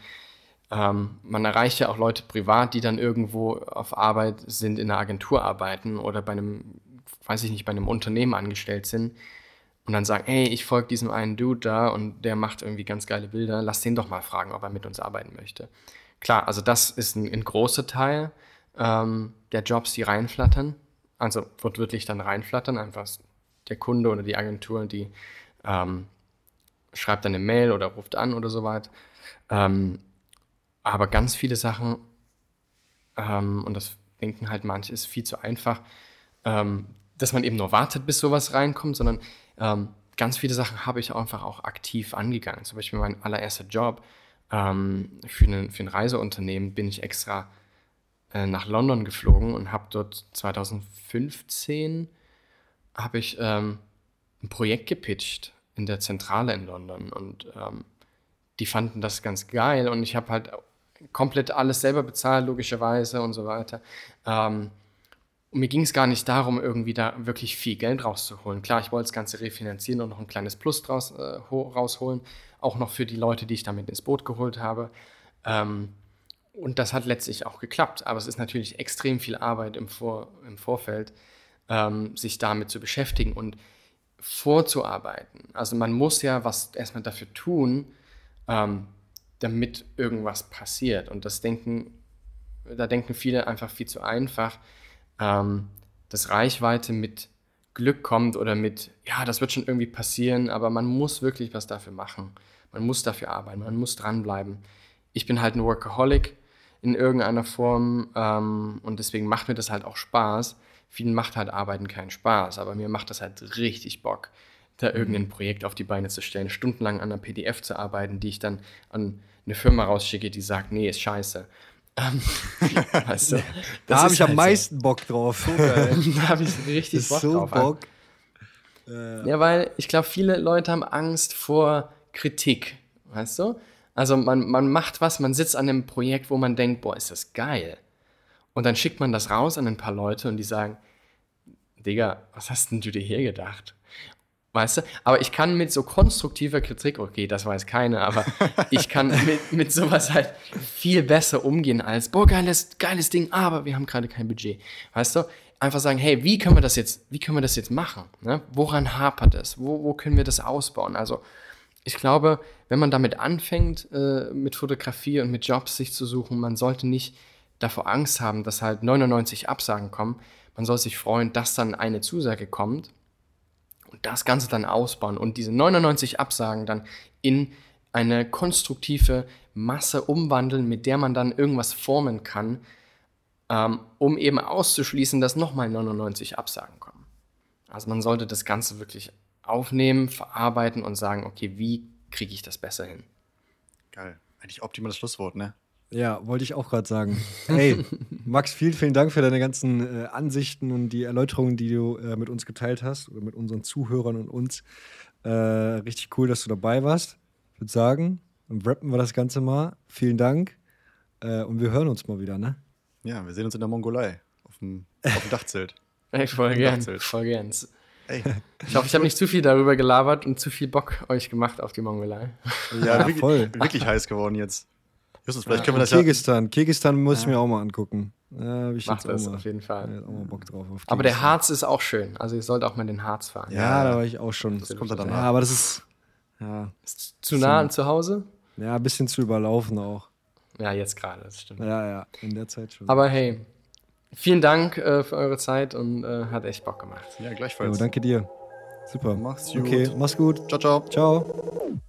ähm, man erreicht ja auch Leute privat, die dann irgendwo auf Arbeit sind, in einer Agentur arbeiten oder bei einem, weiß ich nicht, bei einem Unternehmen angestellt sind und dann sagen, hey, ich folge diesem einen Dude da und der macht irgendwie ganz geile Bilder, lass den doch mal fragen, ob er mit uns arbeiten möchte. Klar, also das ist ein, ein großer Teil ähm, der Jobs, die reinflattern. Also wird wirklich dann reinflattern, einfach der Kunde oder die Agentur, die ähm, schreibt dann eine Mail oder ruft an oder so weiter. Ähm, aber ganz viele Sachen, ähm, und das denken halt manche, ist viel zu einfach, ähm, dass man eben nur wartet, bis sowas reinkommt, sondern ähm, ganz viele Sachen habe ich einfach auch aktiv angegangen. Zum Beispiel mein allererster Job ähm, für, einen, für ein Reiseunternehmen bin ich extra äh, nach London geflogen und habe dort 2015 habe ich ähm, ein Projekt gepitcht in der Zentrale in London und ähm, die fanden das ganz geil und ich habe halt komplett alles selber bezahlt, logischerweise und so weiter. Ähm, und mir ging es gar nicht darum, irgendwie da wirklich viel Geld rauszuholen. Klar, ich wollte das Ganze refinanzieren und noch ein kleines Plus draus, äh, rausholen, auch noch für die Leute, die ich damit ins Boot geholt habe. Ähm, und das hat letztlich auch geklappt. Aber es ist natürlich extrem viel Arbeit im, Vor im Vorfeld, ähm, sich damit zu beschäftigen und vorzuarbeiten. Also man muss ja was erstmal dafür tun, ähm, damit irgendwas passiert. Und das denken, da denken viele einfach viel zu einfach ähm, dass Reichweite mit Glück kommt oder mit, ja, das wird schon irgendwie passieren, aber man muss wirklich was dafür machen. Man muss dafür arbeiten, man muss dranbleiben. Ich bin halt ein Workaholic in irgendeiner Form ähm, und deswegen macht mir das halt auch Spaß. Vielen macht halt Arbeiten keinen Spaß, aber mir macht das halt richtig Bock, da mhm. irgendein Projekt auf die Beine zu stellen, stundenlang an einer PDF zu arbeiten, die ich dann an eine Firma rausschicke, die sagt, nee, ist scheiße. Ähm, weißt du, Da habe ich am halt meisten Bock drauf. So. da habe ich richtig Bock so drauf. Bock. Äh, Ja, weil ich glaube, viele Leute haben Angst vor Kritik, weißt du? Also man, man macht was, man sitzt an einem Projekt, wo man denkt, boah, ist das geil. Und dann schickt man das raus an ein paar Leute und die sagen, Digga, was hast denn du dir hier gedacht? Weißt du? Aber ich kann mit so konstruktiver Kritik, okay, das weiß keiner, aber ich kann mit, mit sowas halt viel besser umgehen als, boah, geiles, geiles Ding, aber wir haben gerade kein Budget. Weißt du? Einfach sagen, hey, wie können wir das jetzt, wie können wir das jetzt machen? Ne? Woran hapert es? Wo, wo können wir das ausbauen? Also, ich glaube, wenn man damit anfängt, äh, mit Fotografie und mit Jobs sich zu suchen, man sollte nicht davor Angst haben, dass halt 99 Absagen kommen. Man soll sich freuen, dass dann eine Zusage kommt und das Ganze dann ausbauen und diese 99 Absagen dann in eine konstruktive Masse umwandeln, mit der man dann irgendwas formen kann, ähm, um eben auszuschließen, dass nochmal 99 Absagen kommen. Also man sollte das Ganze wirklich aufnehmen, verarbeiten und sagen, okay, wie kriege ich das besser hin? Geil. Eigentlich optimales Schlusswort, ne? Ja, wollte ich auch gerade sagen. Hey, Max, vielen, vielen Dank für deine ganzen äh, Ansichten und die Erläuterungen, die du äh, mit uns geteilt hast oder mit unseren Zuhörern und uns. Äh, richtig cool, dass du dabei warst. Ich würde sagen, dann rappen wir das Ganze mal. Vielen Dank. Äh, und wir hören uns mal wieder, ne? Ja, wir sehen uns in der Mongolei. Auf dem, auf dem Dachzelt. Ey, voll gern, Dachzelt. voll gern. Ey. Ich hoffe, ich habe nicht zu viel darüber gelabert und zu viel Bock euch gemacht auf die Mongolei. Ja, Ja, wirklich, voll. wirklich heiß geworden jetzt. Justus, vielleicht können wir das ja. Kirgistan. Kirgistan muss ich mir auch mal angucken. Ja, hab ich auch das mal. auf jeden Fall. Ja, auch mal Bock drauf. Auf Aber der Kirgistan. Harz ist auch schön. Also ihr sollt auch mal den Harz fahren. Ja, da war ich auch schon. Das kommt dann Ja, danach. aber das ist ja, Ist zu nah an zu Hause? ja ein bisschen zu überlaufen auch. Ja, jetzt gerade, das stimmt. Ja, ja, in der Zeit schon. Aber hey, vielen Dank äh, für eure Zeit und äh, hat echt Bock gemacht. Ja, gleichfalls. danke dir. Super. Mach's gut. Okay, mach's gut. Ciao, ciao. Ciao.